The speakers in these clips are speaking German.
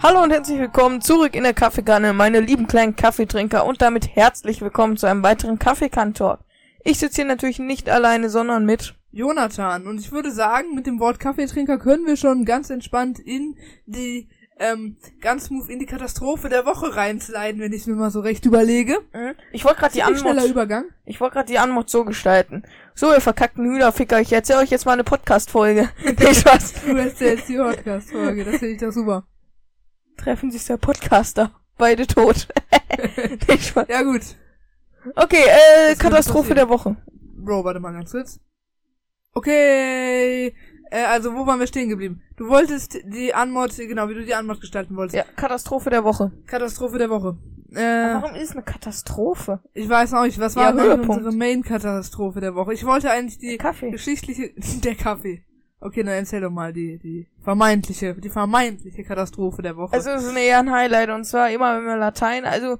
Hallo und herzlich willkommen zurück in der Kaffeekanne, meine lieben kleinen Kaffeetrinker und damit herzlich willkommen zu einem weiteren Kaffeekantor. Ich sitze hier natürlich nicht alleine, sondern mit Jonathan. Und ich würde sagen, mit dem Wort Kaffeetrinker können wir schon ganz entspannt in die, ähm, ganz smooth in die Katastrophe der Woche reinsliden, wenn ich es mir mal so recht überlege. Mhm. Ich wollte gerade die Anmod, Übergang. ich wollte gerade die Anmod so gestalten. So, ihr verkackten Hühnerficker, ich erzähle euch jetzt mal eine Podcast-Folge. Nee, Spaß. Du erzählst die Podcast-Folge, das finde ich doch super. Treffen sich der Podcaster. Beide tot. nee, Spaß. Ja gut. Okay, äh, Katastrophe der Woche. Bro, warte mal ganz kurz. Okay. Äh, also, wo waren wir stehen geblieben? Du wolltest die Anmod, genau, wie du die Anmod gestalten wolltest. Ja, Katastrophe der Woche. Katastrophe der Woche. Äh, Warum ist es eine Katastrophe? ich weiß auch nicht, was Ja, war Höhepunkt. unsere Main-Katastrophe der Woche? Ich wollte eigentlich die Kaffee. geschichtliche, der Kaffee. Okay, dann erzähl doch mal die, die vermeintliche, die vermeintliche Katastrophe der Woche. Also es ist eher ein Highlight und zwar immer wenn wir Latein, also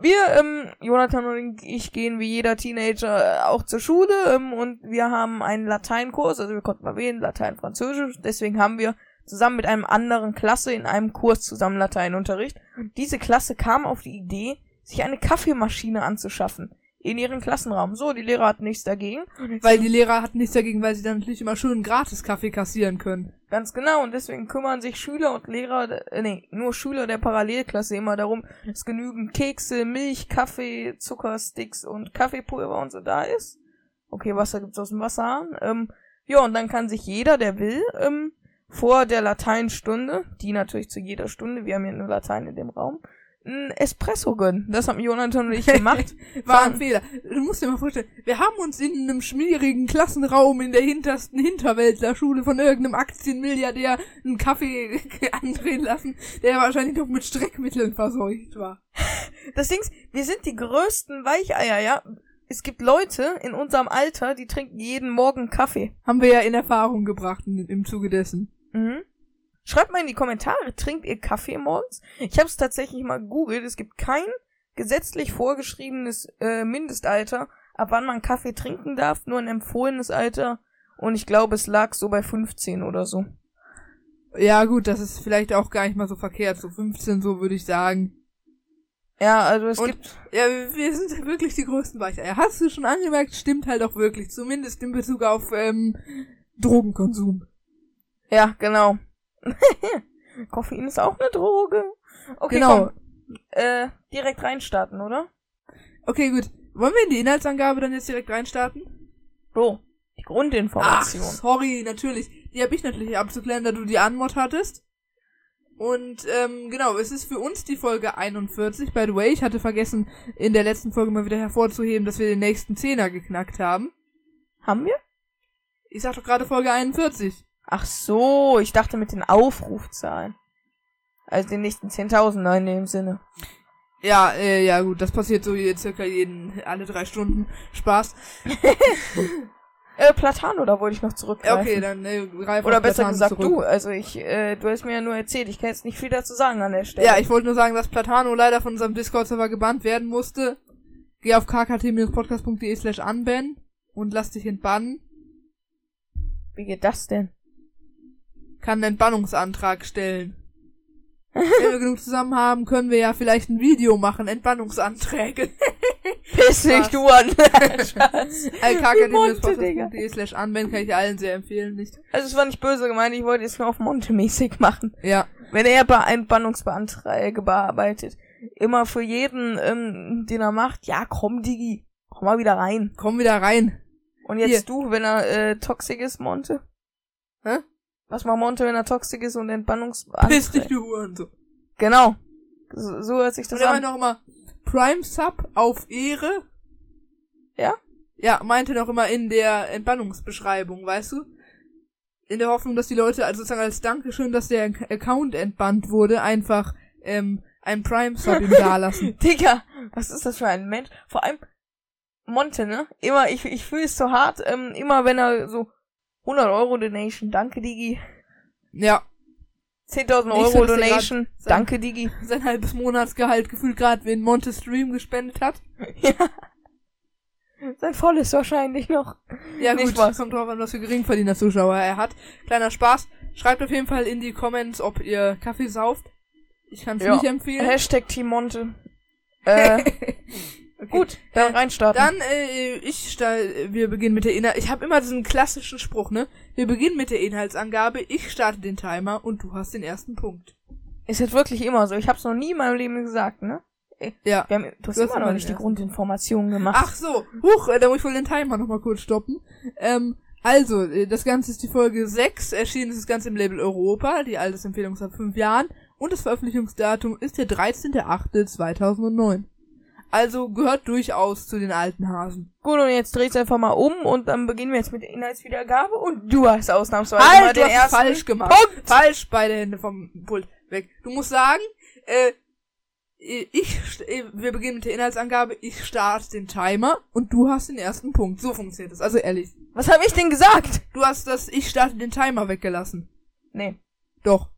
wir, ähm, Jonathan und ich gehen wie jeder Teenager äh, auch zur Schule ähm, und wir haben einen Lateinkurs, also wir konnten mal wählen, Latein, Französisch, deswegen haben wir zusammen mit einem anderen Klasse in einem Kurs zusammen Lateinunterricht. Und diese Klasse kam auf die Idee, sich eine Kaffeemaschine anzuschaffen in ihren Klassenraum. So, die Lehrer hatten nichts dagegen. weil die Lehrer hatten nichts dagegen, weil sie dann natürlich immer schön gratis Kaffee kassieren können. Ganz genau, und deswegen kümmern sich Schüler und Lehrer, äh, nee, nur Schüler der Parallelklasse immer darum, dass genügend Kekse, Milch, Kaffee, Zuckersticks und Kaffeepulver und so da ist. Okay, Wasser gibt's aus dem Wasserhahn. Ähm, ja, und dann kann sich jeder, der will, ähm, vor der Lateinstunde, die natürlich zu jeder Stunde, wir haben ja nur Latein in dem Raum, ein Espresso gönnen. Das haben Jonathan und ich gemacht. War ein Fehler. Du musst dir mal vorstellen, wir haben uns in einem schmierigen Klassenraum in der hintersten Hinterwäldlerschule von irgendeinem Aktienmilliardär einen Kaffee andrehen lassen, der wahrscheinlich noch mit Streckmitteln verseucht war. Das Ding ist, wir sind die größten Weicheier, ja. Es gibt Leute in unserem Alter, die trinken jeden Morgen Kaffee. Haben wir ja in Erfahrung gebracht in, im Zuge dessen. Mhm. Schreibt mal in die Kommentare, trinkt ihr Kaffee morgens? Ich habe es tatsächlich mal gegoogelt. Es gibt kein gesetzlich vorgeschriebenes äh, Mindestalter, ab wann man Kaffee trinken darf, nur ein empfohlenes Alter. Und ich glaube, es lag so bei 15 oder so. Ja gut, das ist vielleicht auch gar nicht mal so verkehrt. So 15, so würde ich sagen. Ja, also es Und- gibt. Ja, wir sind wirklich die größten Weicheier. Hast du schon angemerkt, stimmt halt auch wirklich. Zumindest in Bezug auf ähm, Drogenkonsum. Ja, genau. Koffein ist auch eine Droge. Okay, Genau. komm. Äh, direkt reinstarten, oder? Okay, gut. Wollen wir in die Inhaltsangabe dann jetzt direkt reinstarten? So, die Ach, Grundinformation. sorry, natürlich. Die habe ich natürlich abzuklären, da du die Anmod hattest. Und ähm, genau, es ist für uns die Folge 41. By the way, ich hatte vergessen, in der letzten Folge mal wieder hervorzuheben, dass wir den nächsten Zehner geknackt haben. Haben wir? Ich sag doch gerade Folge 41. Ach so, ich dachte mit den Aufrufzahlen. Also den nächsten 10.000 in dem Sinne. Ja, äh, ja gut, das passiert so je- circa jeden, alle drei Stunden. Spaß. Äh, Platano, da wollte ich noch zurückgreifen. okay, dann äh, greif Oder besser Platano gesagt zurück. du. Also ich, äh, du hast mir ja nur erzählt, ich kann jetzt nicht viel dazu sagen an der Stelle. Ja, ich wollte nur sagen, dass Platano leider von unserem Discord-Server gebannt werden musste. Geh auf kkt-podcast.de slash unban und lass dich entbannen. Wie geht das denn? Kann einen Entbannungsantrag stellen. Wenn wir genug zusammen haben, können wir ja vielleicht ein Video machen, Entbannungsanträge. Piss dich du an. Kkt-podcast.de slash unban kann ich allen sehr empfehlen, nicht? also es war nicht böse gemeint, ich wollte es nur auf Monte-mäßig machen. Ja. Wenn er bei Entbannungsbeanträge bearbeitet, immer für jeden, ähm, den er macht, ja komm Digi, komm mal wieder rein. Komm wieder rein. Und jetzt Hier. du, wenn er äh, toxisch ist, Monte? Hä? Was macht Monte, wenn er toxisch ist und Piss dich, du Hurensohn. Genau. So, so hört sich das Und an. meinte auch immer, Prime Sub auf Ehre. Ja? Ja, meinte noch immer in der Entbannungsbeschreibung, weißt du? In der Hoffnung, dass die Leute, also sozusagen als Dankeschön, dass der Ac- Account entbannt wurde, einfach ähm, ein Prime Sub ihm dalassen. Digga, was ist das für ein Mensch? Vor allem Monte, ne? Immer, ich, ich fühle es so hart, ähm, immer wenn er so 100 Euro Donation, danke Digi. Ja, 10.000 Nicht Euro Donation, sein- danke Digi. sein halbes Monatsgehalt gefühlt gerade wen Monte Stream gespendet hat. ja. Sein volles wahrscheinlich noch. Ja gut, Spaß. kommt drauf an, was für Geringverdiener Zuschauer er hat. Kleiner Spaß. Schreibt auf jeden Fall in die Comments, ob ihr Kaffee sauft. Ich kann es Ja. nicht empfehlen. Hashtag Team Monte. Äh, Okay. gut, dann reinstarten. Dann, äh, ich stell, wir beginnen mit der Inhalt. Ich habe immer diesen klassischen Spruch, ne? Wir beginnen mit der Inhaltsangabe, ich starte den Timer und du hast den ersten Punkt. Ist jetzt wirklich immer so. Ich hab's noch nie in meinem Leben gesagt, ne? Ja. Wir haben, du hast Du immer noch nicht die. Grundinformationen gemacht. Ach so, huch, äh, da muss ich wohl den Timer nochmal kurz stoppen. Ähm, also, äh, das Ganze ist die Folge 6, erschienen ist das Ganze im Label Europa, die Altersempfehlung ab 5 Jahren und das Veröffentlichungsdatum ist der 13.08.2009. Also gehört durchaus zu den alten Hasen. Gut, und jetzt drehst du einfach mal um und dann beginnen wir jetzt mit der Inhaltswiedergabe und du hast ausnahmsweise mal Halt, du den hast es ersten falsch gemacht. Punkt. Falsch, beide Hände vom Pult weg. Du musst sagen, äh, ich, äh, wir beginnen mit der Inhaltsangabe, ich starte den Timer und du hast den ersten Punkt. So funktioniert das. Also ehrlich. Was habe ich denn gesagt? Du hast das Ich starte den Timer weggelassen. Nee, Doch.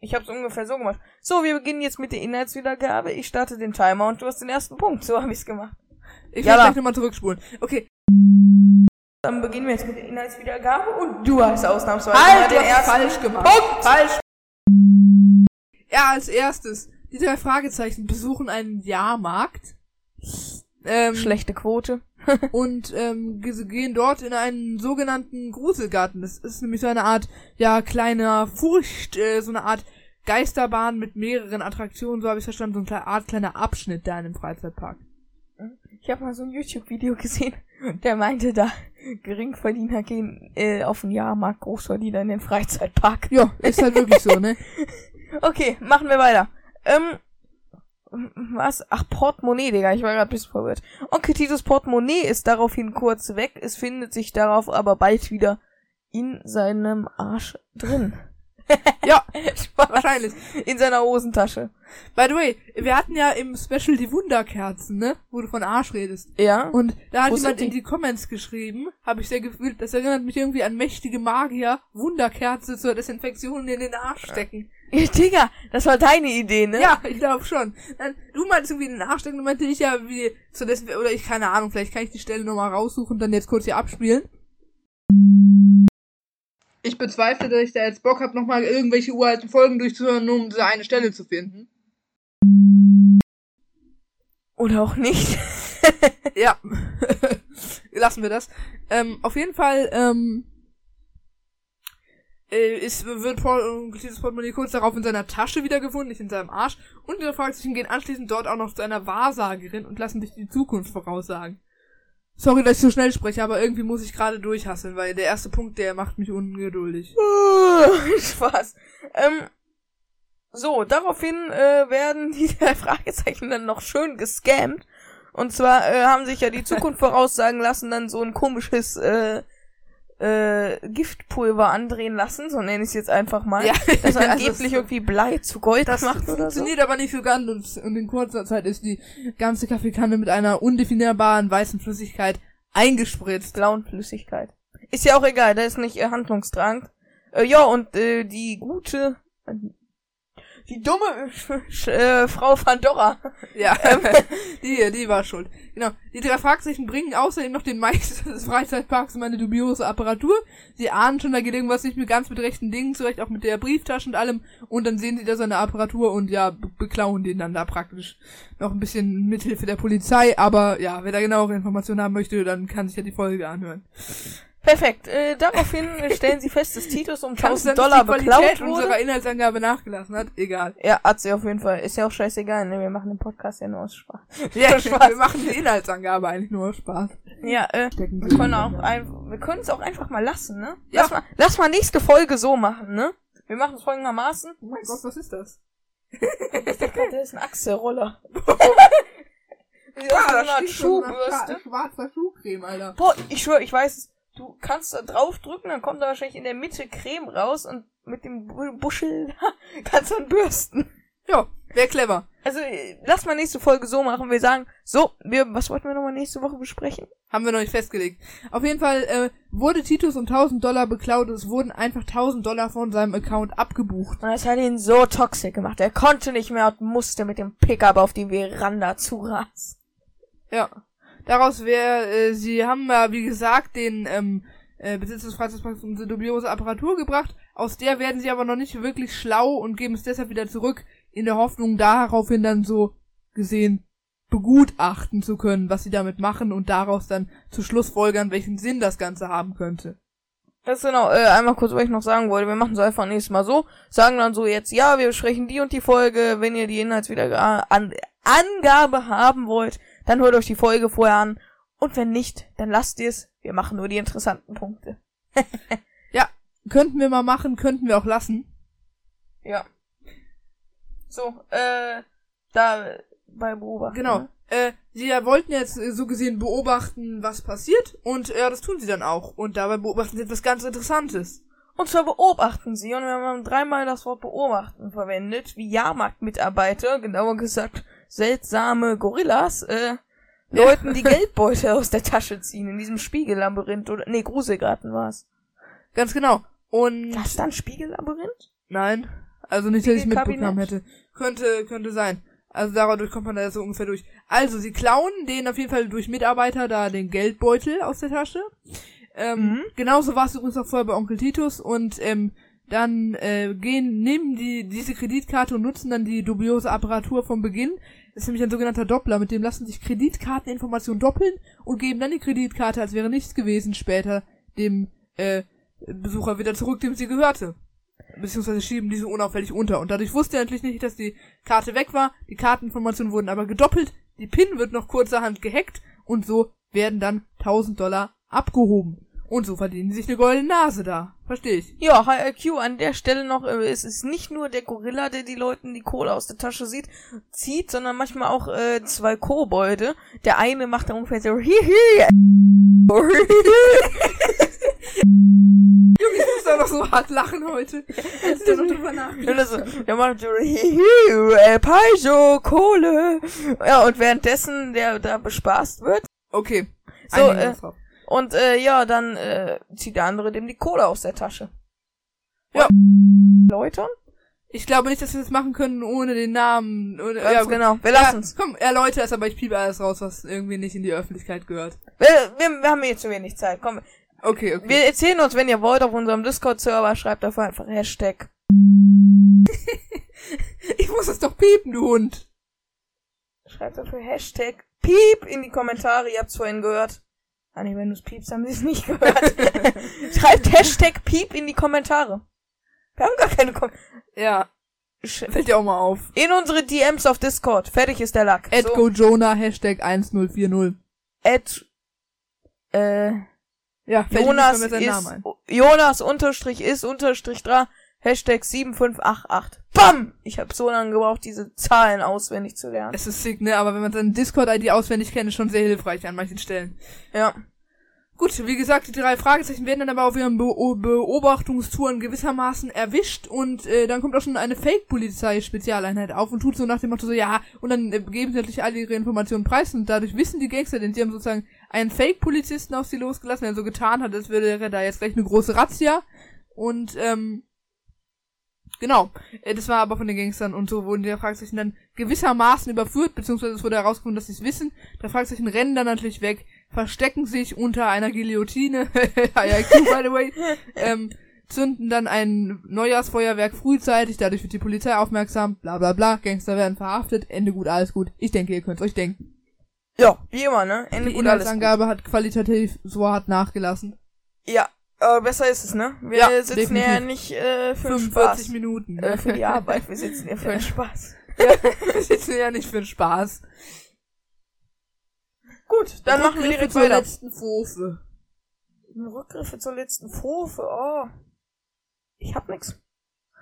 Ich hab's ungefähr so gemacht. So, wir beginnen jetzt mit der Inhaltswiedergabe. Ich starte den Timer und du hast den ersten Punkt. So habe ich's gemacht. Ich werde gleich nochmal zurückspulen. Okay. Dann beginnen wir jetzt mit der Inhaltswiedergabe und du hast ausnahmsweise Halt, den hast ersten falsch gemacht. Punkt. Falsch. Ja, als erstes. Die drei Fragezeichen besuchen einen Jahrmarkt. Ähm, Schlechte Quote. Und ähm, gehen dort in einen sogenannten Gruselgarten. Das ist nämlich so eine Art, ja, kleiner Furcht, äh, so eine Art Geisterbahn mit mehreren Attraktionen, so habe ich verstanden, so eine Art kleiner Abschnitt da in dem Freizeitpark. Ich habe mal so ein YouTube-Video gesehen, der meinte da, Geringverdiener gehen äh, auf den Jahrmarkt, Großverdiener in den Freizeitpark. Ja, ist halt wirklich so, ne? Okay, machen wir weiter. Ähm, was? Ach, Portemonnaie, Digga, ich war gerade ein bisschen verwirrt. Okay, Titus Portemonnaie ist daraufhin kurz weg, es findet sich darauf aber bald wieder in seinem Arsch drin. Ja, wahrscheinlich. In seiner Hosentasche. By the way, wir hatten ja im Special die Wunderkerzen, ne? Wo du von Arsch redest. Ja? Und da hat jemand in die? die Comments geschrieben, habe ich sehr gefühlt, das erinnert mich irgendwie an mächtige Magier, Wunderkerze zur Desinfektion in den Arsch stecken. Ja, Digga, das war deine Idee, ne? Ja, ich glaube schon. Dann, du meintest irgendwie den Arsch stecken, dann meinte ich ja, wie zur Desinfektion, oder ich, keine Ahnung, vielleicht kann ich die Stelle nochmal raussuchen und dann jetzt kurz hier abspielen. Ich bezweifle, dass ich da jetzt Bock habe, nochmal irgendwelche uralten Folgen durchzuhören, nur um diese eine Stelle zu finden. Oder auch nicht. Ja. Lassen wir das. Ähm, auf jeden Fall, ähm, äh, ist, wird Paul, äh, dieses Portemonnaie kurz darauf in seiner Tasche wiedergefunden, nicht in seinem Arsch. Und der Fragezeichen gehen anschließend dort auch noch zu einer Wahrsagerin und lassen sich die Zukunft voraussagen. Sorry, dass ich so schnell spreche, aber irgendwie muss ich gerade durchhasseln, weil der erste Punkt, der macht mich ungeduldig. Spaß. Ähm, so, daraufhin äh, werden die drei Fragezeichen dann noch schön gescammt. Und zwar äh, haben sich ja die Zukunft voraussagen lassen, dann so ein komisches äh, äh, Giftpulver andrehen lassen, so nenne ich es jetzt einfach mal. Ja, Das also angeblich irgendwie Blei zu Gold Das macht so. funktioniert aber nicht so ganz und, und in kurzer Zeit ist die ganze Kaffeekanne mit einer undefinierbaren weißen Flüssigkeit eingespritzt. blauen Flüssigkeit. Ist ja auch egal, da ist nicht äh, handlungsdrang. Äh, ja, und äh, die gute, die dumme äh, Frau Pandora. Ja, die, die war schuld. Genau. Die drei Fragezeichen bringen außerdem noch den Meister des Freizeitparks um eine dubiose Apparatur. Sie ahnen schon, da geht irgendwas nicht mehr ganz mit rechten Dingen zurecht, auch mit der Brieftasche und allem. Und dann sehen sie da so eine Apparatur und ja, be beklauen den dann da praktisch noch ein bisschen mithilfe der Polizei. Aber ja, wer da genauere Informationen haben möchte, dann kann sich ja die Folge anhören. Perfekt. Äh, daraufhin stellen sie fest, dass Titus um Kann es 1000 sein, Dollar die beklaut Qualität wurde. unserer Inhaltsangabe nachgelassen hat? Egal. Ja, hat sie auf jeden Fall. Ist ja auch scheißegal, ne? Wir machen den Podcast ja nur aus Spaß. Ja, Spaß. wir machen die Inhaltsangabe eigentlich nur aus Spaß. Ja, äh, wir können auch ein, wir können es auch einfach mal lassen, ne? Ja. Lass mal, lass mal nächste Folge so machen, ne? Wir machen es folgendermaßen. Oh mein Gott, was ist das? Ich dachte, das ist ein Achselroller. Sieht aus wie Ah, so da eine Schuhbürste. schwa- schwarzer Schuhcreme, Alter. Boah, ich schwöre, ich weiß es. Du kannst da draufdrücken, dann kommt da wahrscheinlich in der Mitte Creme raus und mit dem Bu- Buschel kannst du dann bürsten. Ja, wäre clever. Also, äh, lass mal nächste Folge so machen. Wir sagen, so, wir, was wollten wir nochmal nächste Woche besprechen? Haben wir noch nicht festgelegt. Auf jeden Fall äh, wurde Titus um 1000 Dollar beklaut und es wurden einfach 1000 Dollar von seinem Account abgebucht. Und das hat ihn so toxisch gemacht. Er konnte nicht mehr und musste mit dem Pickup auf die Veranda zurasen. Ja. Daraus wäre, äh, sie haben ja, wie gesagt, den ähm, äh, Besitz des Freizeitparks unsere dubiose Apparatur gebracht. Aus der werden sie aber noch nicht wirklich schlau und geben es deshalb wieder zurück in der Hoffnung daraufhin dann so gesehen begutachten zu können, was sie damit machen und daraus dann zu Schlussfolgern, welchen Sinn das Ganze haben könnte. Das ist genau, äh, einmal kurz, was ich noch sagen wollte. Wir machen es einfach nächstes Mal so. Sagen dann so jetzt, ja, wir besprechen die und die Folge. Wenn ihr die Inhaltswiedergabe an Angabe haben wollt, dann hört euch die Folge vorher an. Und wenn nicht, dann lasst ihr es. Wir machen nur die interessanten Punkte. Ja, könnten wir mal machen, könnten wir auch lassen. Ja. So, äh, da bei Beobachten. Genau. ne? Äh, sie wollten jetzt so gesehen beobachten, was passiert und ja, das tun sie dann auch. Und dabei beobachten sie etwas ganz Interessantes. Und zwar beobachten sie, und wir haben dreimal das Wort beobachten verwendet, wie Jahrmarktmitarbeiter, genauer gesagt seltsame Gorillas, äh. Leuten die Geldbeutel aus der Tasche ziehen, in diesem Spiegellabyrinth oder, nee, Gruselgarten war's. Ganz genau. Und Was dann Spiegellabyrinth? nein, also nicht, dass ich mitbekommen hätte. Könnte, könnte sein. Also dadurch kommt man da so ungefähr durch. Also sie klauen den auf jeden Fall durch Mitarbeiter da den Geldbeutel aus der Tasche. Ähm, Mhm. Genauso war es übrigens auch vorher bei Onkel Titus und ähm, dann äh, gehen, nehmen die diese Kreditkarte und nutzen dann die dubiose Apparatur vom Beginn. Das ist nämlich ein sogenannter Doppler, mit dem lassen sich Kreditkarteninformationen doppeln und geben dann die Kreditkarte, als wäre nichts gewesen, später dem äh, Besucher wieder zurück, dem sie gehörte. Beziehungsweise schieben diese unauffällig unter. Und dadurch wusste er natürlich nicht, dass die Karte weg war. Die Karteninformationen wurden aber gedoppelt. Die PIN wird noch kurzerhand gehackt. Und so werden dann 1000 Dollar abgehoben. Und so verdienen sie sich eine goldene Nase da. Verstehe ich. Ja, HLQ an der Stelle noch, äh, es ist nicht nur der Gorilla, der die Leuten die Kohle aus der Tasche sieht, zieht, sondern manchmal auch äh, zwei Kobolde. Der eine macht dann ungefähr so hihi. Junge, ich muss einfach so hart lachen heute. Da noch drüber das, der macht so hihi, äh, Paiso, Kohle. Ja, und währenddessen der da bespaßt wird. Okay. So, äh. Und äh, ja, dann äh, zieht der andere dem die Kohle aus der Tasche. Ja. Läutern? Ich glaube nicht, dass wir das machen können ohne den Namen. Ohne, ja, gut. genau. Wir Ja, lassen's. Komm, erläuter es, aber ich piepe alles raus, was irgendwie nicht in die Öffentlichkeit gehört. Wir, wir, wir haben eh zu wenig Zeit. Komm, Okay, okay. wir erzählen uns, wenn ihr wollt, auf unserem Discord-Server, schreibt dafür einfach Hashtag. ich muss es doch piepen, du Hund. Schreibt dafür Hashtag Piep in die Kommentare, ihr habt's vorhin gehört. Ah nee, wenn du's piepst, haben sie es nicht gehört. Schreibt Hashtag Piep in die Kommentare. Wir haben gar keine Kom Ja, fällt dir auch mal auf. In unsere DMs auf Discord. Fertig ist der Lack. At So. GoJona, Hashtag 1040. At äh, Ja, Jonas ist. Jonas unterstrich ist unterstrich dra, Hashtag 7588. Bam! Ich habe so lange gebraucht, diese Zahlen auswendig zu lernen. Es ist sick, ne? Aber wenn man seine Discord-ID auswendig kennt, ist schon sehr hilfreich an manchen Stellen. Ja. Gut, wie gesagt, die drei Fragezeichen werden dann aber auf ihren Be Beobachtungstouren gewissermaßen erwischt und äh, dann kommt auch schon eine Fake-Polizei-Spezialeinheit auf und tut so nach dem Motto so, ja, und dann äh, geben sie natürlich alle ihre Informationen preis und dadurch wissen die Gangster, denn sie haben sozusagen einen Fake-Polizisten auf sie losgelassen, der so getan hat, als wäre da jetzt gleich eine große Razzia und ähm, Genau, äh, das war aber von den Gangstern und so wurden die Fragezeichen dann gewissermaßen überführt, beziehungsweise es wurde herausgefunden, dass sie es wissen. Der Fragezeichen rennen dann natürlich weg, verstecken sich unter einer Guillotine, IIQ by the way, ähm, zünden dann ein Neujahrsfeuerwerk frühzeitig, dadurch wird die Polizei aufmerksam, bla bla bla, Gangster werden verhaftet, Ende gut, alles gut. Ich denke, ihr könnt euch denken. Ja, wie immer, ne? Ende Die gut, alles gut. Hat qualitativ so hart nachgelassen. Ja, aber besser ist es, ne? Wir Ja, sitzen definitiv. ja nicht äh, für den 45 Spaß. Minuten. Äh, für die Arbeit, wir sitzen hier für den Spaß. ja, wir sitzen ja nicht für den Spaß. Gut, dann machen wir Rückgriffe direkt zur weiter. letzten Pfofe. Rückgriffe zur letzten Pfofe, oh. Ich hab nix.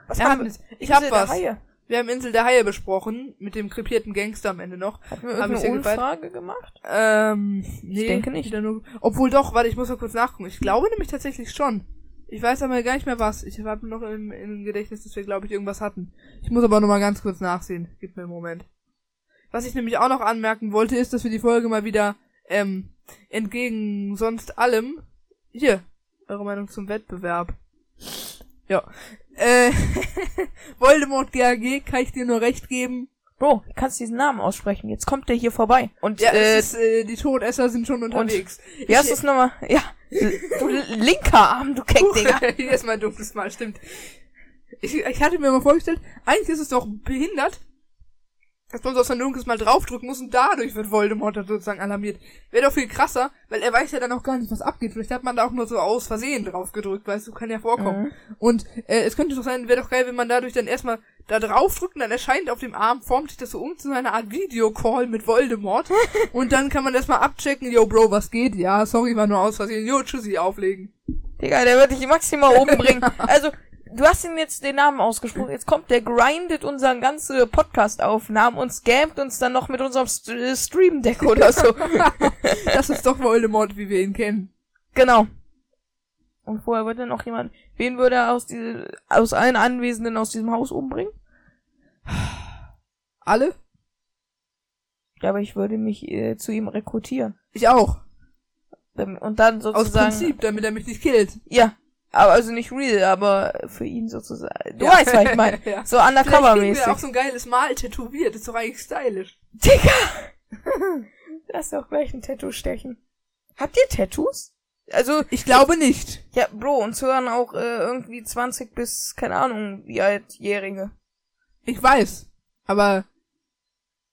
Was haben wir? nichts. Ich hab was. Haie. Wir haben Insel der Haie besprochen, mit dem krepierten Gangster am Ende noch. Hatten wir Hab ich gefeiert. Umfrage gemacht? Ähm, nee, denke nicht. Nur, obwohl doch, warte, ich muss mal kurz nachgucken. Ich glaube nämlich tatsächlich schon. Ich weiß aber gar nicht mehr was. Ich habe noch im, im Gedächtnis, dass wir, glaube ich, irgendwas hatten. Ich muss aber noch mal ganz kurz nachsehen. Gib mir einen Moment. Was ich nämlich auch noch anmerken wollte, ist, dass wir die Folge mal wieder, ähm, entgegen sonst allem, hier, eure Meinung zum Wettbewerb. Ja. Äh, Voldemort GAG, kann ich dir nur recht geben. Bro, du kannst diesen Namen aussprechen. Jetzt kommt der hier vorbei. Und Ja, äh, ist, äh, die Todesser sind schon unterwegs. wie hast du es nochmal? Ja, du linker Arm, du Keckdinger. Hier ist mein dunkles Mal, stimmt. Ich, ich hatte mir mal vorgestellt, eigentlich ist es doch behindert, dass man so aus der Dunkles mal draufdrücken muss und dadurch wird Voldemort dann sozusagen alarmiert. Wäre doch viel krasser, weil er weiß ja dann auch gar nicht, was abgeht. Vielleicht hat man da auch nur so aus Versehen drauf gedrückt, weißt du, kann ja vorkommen. Mhm. Und äh, es könnte doch sein, wäre doch geil, wenn man dadurch dann erstmal da draufdrückt und dann erscheint auf dem Arm, formt sich das so um zu einer Art Videocall mit Voldemort. und dann kann man erstmal abchecken, yo Bro, was geht? Ja, sorry, war nur aus Versehen. Jo, tschüssi, auflegen. Digga, der wird dich maximal umbringen. Also, du hast ihm jetzt den Namen ausgesprochen. Jetzt kommt der, grindet unseren ganze Podcast-Aufnahmen und scammt uns dann noch mit unserem St äh, Stream-Deck oder so. Das ist doch Voldemort, wie wir ihn kennen. genau. Und vorher wird dann noch jemand, wen würde er aus, diese, aus allen Anwesenden aus diesem Haus umbringen? Alle? Ja, aber ich würde mich äh, zu ihm rekrutieren. Ich auch. Ähm, Und dann Aus sozusagen. Prinzip, damit er mich nicht killt. Ja. Aber also nicht real, aber für ihn sozusagen. Du weißt, was ich meine. ja. So undercover-mäßig. auch so ein geiles Mal tätowiert. ist doch eigentlich stylisch. Digga! Lass doch gleich ein Tattoo stechen. Habt ihr Tattoos? Also, Ich glaube nicht. ja, Bro, uns hören auch äh, irgendwie 20 bis, keine Ahnung, wie altjährige. Ich weiß. Aber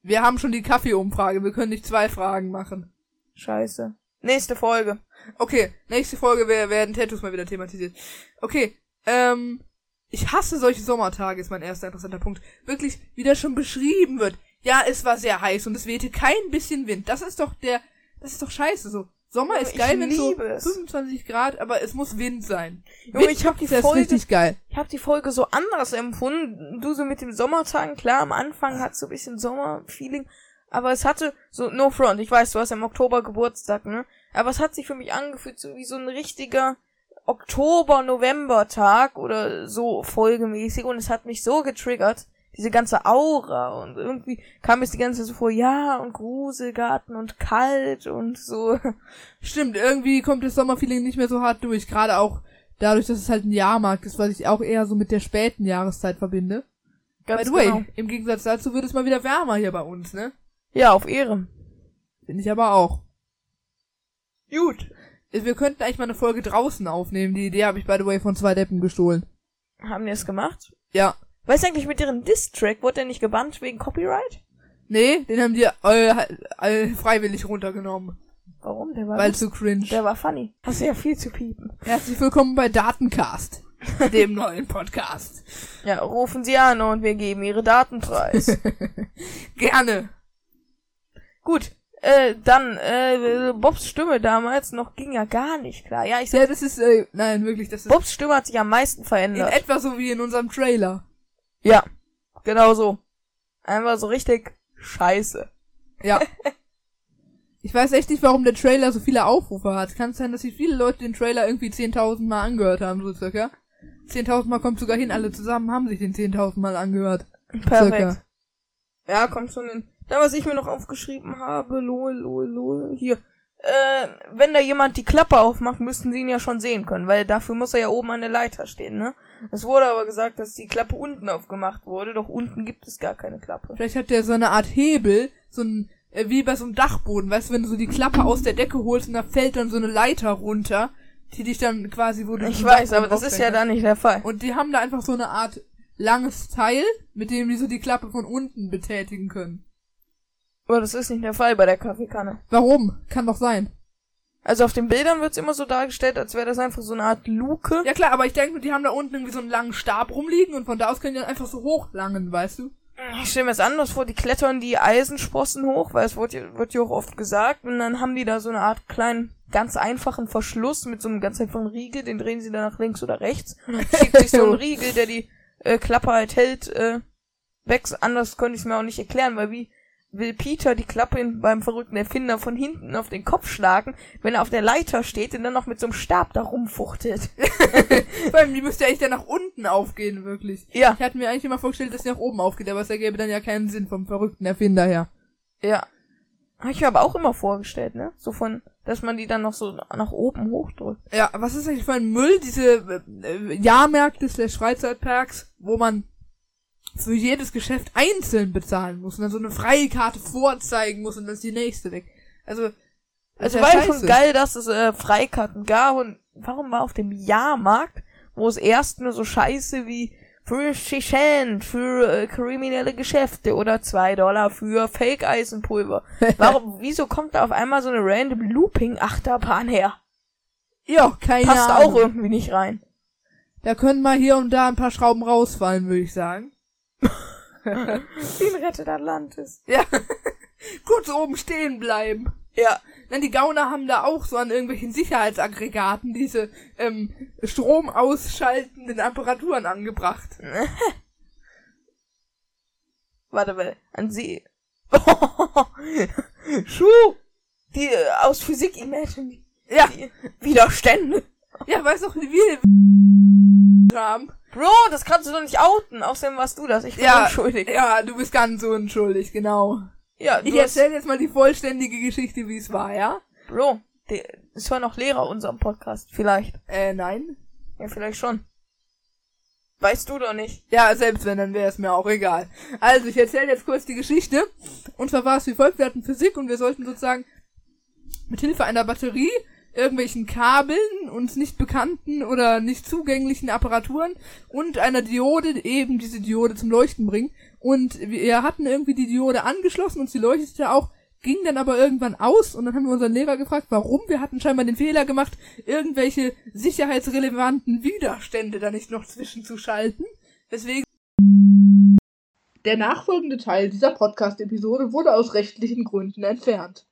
wir haben schon die Kaffeeumfrage. Wir können nicht zwei Fragen machen. Scheiße. Nächste Folge. Okay, nächste Folge wer- werden Tattoos mal wieder thematisiert. Okay, ähm, ich hasse solche Sommertage, ist mein erster interessanter Punkt. Wirklich, wie das schon beschrieben wird. Ja, es war sehr heiß und es wehte kein bisschen Wind. Das ist doch der, das ist doch scheiße so. Sommer ist geil, wenn so liebe es. 25 Grad, aber es muss Wind sein. Junge, Wind ich hab die ist Folge- richtig geil. Ich habe die Folge so anders empfunden. Du so mit dem Sommertagen, klar, am Anfang hat so ein bisschen Sommerfeeling, aber es hatte so no front. Ich weiß, du hast im Oktober Geburtstag, ne? Aber es hat sich für mich angefühlt so wie so ein richtiger Oktober November Tag oder so folgemäßig und es hat mich so getriggert. Diese ganze Aura und irgendwie kam es die ganze Zeit so vor, ja, und Gruselgarten und kalt und so. Stimmt, irgendwie kommt das Sommerfeeling nicht mehr so hart durch. Gerade auch dadurch, dass es halt ein Jahrmarkt ist, was ich auch eher so mit der späten Jahreszeit verbinde. By Ganz the way, genau. im Gegensatz dazu wird es mal wieder wärmer hier bei uns, ne? Ja, auf Ehre. Finde ich aber auch. Gut. Wir könnten eigentlich mal eine Folge draußen aufnehmen. Die Idee habe ich by the way von zwei Deppen gestohlen. Haben die es gemacht? Ja. Weißt du eigentlich, mit deren Diss-Track wurde der nicht gebannt wegen Copyright? Nee, den haben die äh, äh, freiwillig runtergenommen. Warum? Der war, Weil zu cringe. der war funny. Hast du ja viel zu piepen. Herzlich willkommen bei Datencast. dem neuen Podcast. Ja, rufen Sie an und wir geben Ihre Daten preis. Gerne. Gut, äh, dann, äh, Bobs Stimme damals noch ging ja gar nicht klar. Ja, ich sag, Ja, das ist, äh, nein, wirklich, das ist Bobs Stimme hat sich am meisten in verändert. etwa so wie in unserem Trailer. Ja, genau so. Einfach so richtig scheiße. Ja. Ich weiß echt nicht, warum der Trailer so viele Aufrufe hat. Kann es sein, dass sich viele Leute den Trailer irgendwie 10.000 Mal angehört haben, so circa? 10.000 Mal kommt sogar hin, alle zusammen haben sich den 10.000 Mal angehört. Perfekt. Circa. Ja, kommt schon hin. Da, was ich mir noch aufgeschrieben habe, lol, lol, lol, hier. Äh, wenn da jemand die Klappe aufmacht, müssten sie ihn ja schon sehen können, weil dafür muss er ja oben an der Leiter stehen, ne? Es wurde aber gesagt, dass die Klappe unten aufgemacht wurde, doch unten gibt es gar keine Klappe. Vielleicht hat der so eine Art Hebel, so ein, äh, wie bei so einem Dachboden, weißt du, wenn du so die Klappe aus der Decke holst und da fällt dann so eine Leiter runter, die dich dann quasi, wo du Ich weiß, Dachboden aber das ist ja da nicht der Fall. Und die haben da einfach so eine Art langes Teil, mit dem die so die Klappe von unten betätigen können. Aber das ist nicht der Fall bei der Kaffeekanne. Warum? Kann doch sein. Also auf den Bildern wird's immer so dargestellt, als wäre das einfach so eine Art Luke. Ja klar, aber ich denke, die haben da unten irgendwie so einen langen Stab rumliegen und von da aus können die dann einfach so hochlangen, weißt du? Ich stelle mir das anders vor, die klettern die Eisensprossen hoch, weil es wird, ja- wird ja auch oft gesagt, und dann haben die da so eine Art kleinen, ganz einfachen Verschluss mit so einem ganz einfachen Riegel, den drehen sie dann nach links oder rechts, und dann schiebt sich so ein Riegel, der die äh, Klappe halt hält, äh, weg. Anders könnte ich es mir auch nicht erklären, weil wie will Peter die Klappe beim verrückten Erfinder von hinten auf den Kopf schlagen, wenn er auf der Leiter steht und dann noch mit so einem Stab da rumfuchtelt. Vor allem, die müsste eigentlich dann nach unten aufgehen, wirklich. Ja, Ich hatte mir eigentlich immer vorgestellt, dass die nach oben aufgeht, aber es ergäbe dann ja keinen Sinn vom verrückten Erfinder her. Ja. Habe ich mir aber auch immer vorgestellt, ne? So von, dass man die dann noch so nach oben hochdrückt. Ja, was ist eigentlich für ein Müll, diese äh, Jahrmärkte slash Freizeitparks, wo man für jedes Geschäft einzeln bezahlen muss und dann so eine Freikarte vorzeigen muss und dann ist die nächste weg. Also, Also war ja schon geil, dass es äh, Freikarten gab und warum war auf dem Jahrmarkt, wo es erst nur so Scheiße wie 50 Cent für äh, kriminelle Geschäfte oder 2 Dollar für Fake-Eisenpulver. Warum, wieso kommt da auf einmal so eine random Looping-Achterbahn her? Ja, keine Passt Ahnung. auch irgendwie nicht rein. Da können mal hier und da ein paar Schrauben rausfallen, würde ich sagen. Den rettet Atlantis. Ja. Kurz oben stehen bleiben. Ja. Dann die Gauner haben da auch so an irgendwelchen Sicherheitsaggregaten diese ähm, stromausschaltenden Apparaturen angebracht. Warte mal, an sie. Schuh! Die äh, aus Physik Imagine. Ja, Die Widerstände. ja, weißt doch, wie wir haben. Bro, das kannst du doch nicht outen. Außerdem warst du das. Ich bin Ja, unschuldig. ja, du bist ganz unschuldig, genau. Ja, Ich du hast, erzähle jetzt mal die vollständige Geschichte, wie es war, ja? Bro, die, es war noch Lehrer unserem Podcast. Vielleicht. Äh, nein. Ja, vielleicht schon. Weißt du doch nicht. Ja, selbst wenn, dann wäre es mir auch egal. Also, ich erzähle jetzt kurz die Geschichte. Und zwar war es wie folgt, wir hatten Physik und wir sollten sozusagen mit Hilfe einer Batterie irgendwelchen Kabeln, uns nicht bekannten oder nicht zugänglichen Apparaturen und einer Diode eben diese Diode zum Leuchten bringen. Und wir hatten irgendwie die Diode angeschlossen und sie leuchtete auch, ging dann aber irgendwann aus und dann haben wir unseren Lehrer gefragt, warum. Wir hatten scheinbar den Fehler gemacht, irgendwelche sicherheitsrelevanten Widerstände da nicht noch zwischenzuschalten. Deswegen der nachfolgende Teil dieser Podcast-Episode wurde aus rechtlichen Gründen entfernt.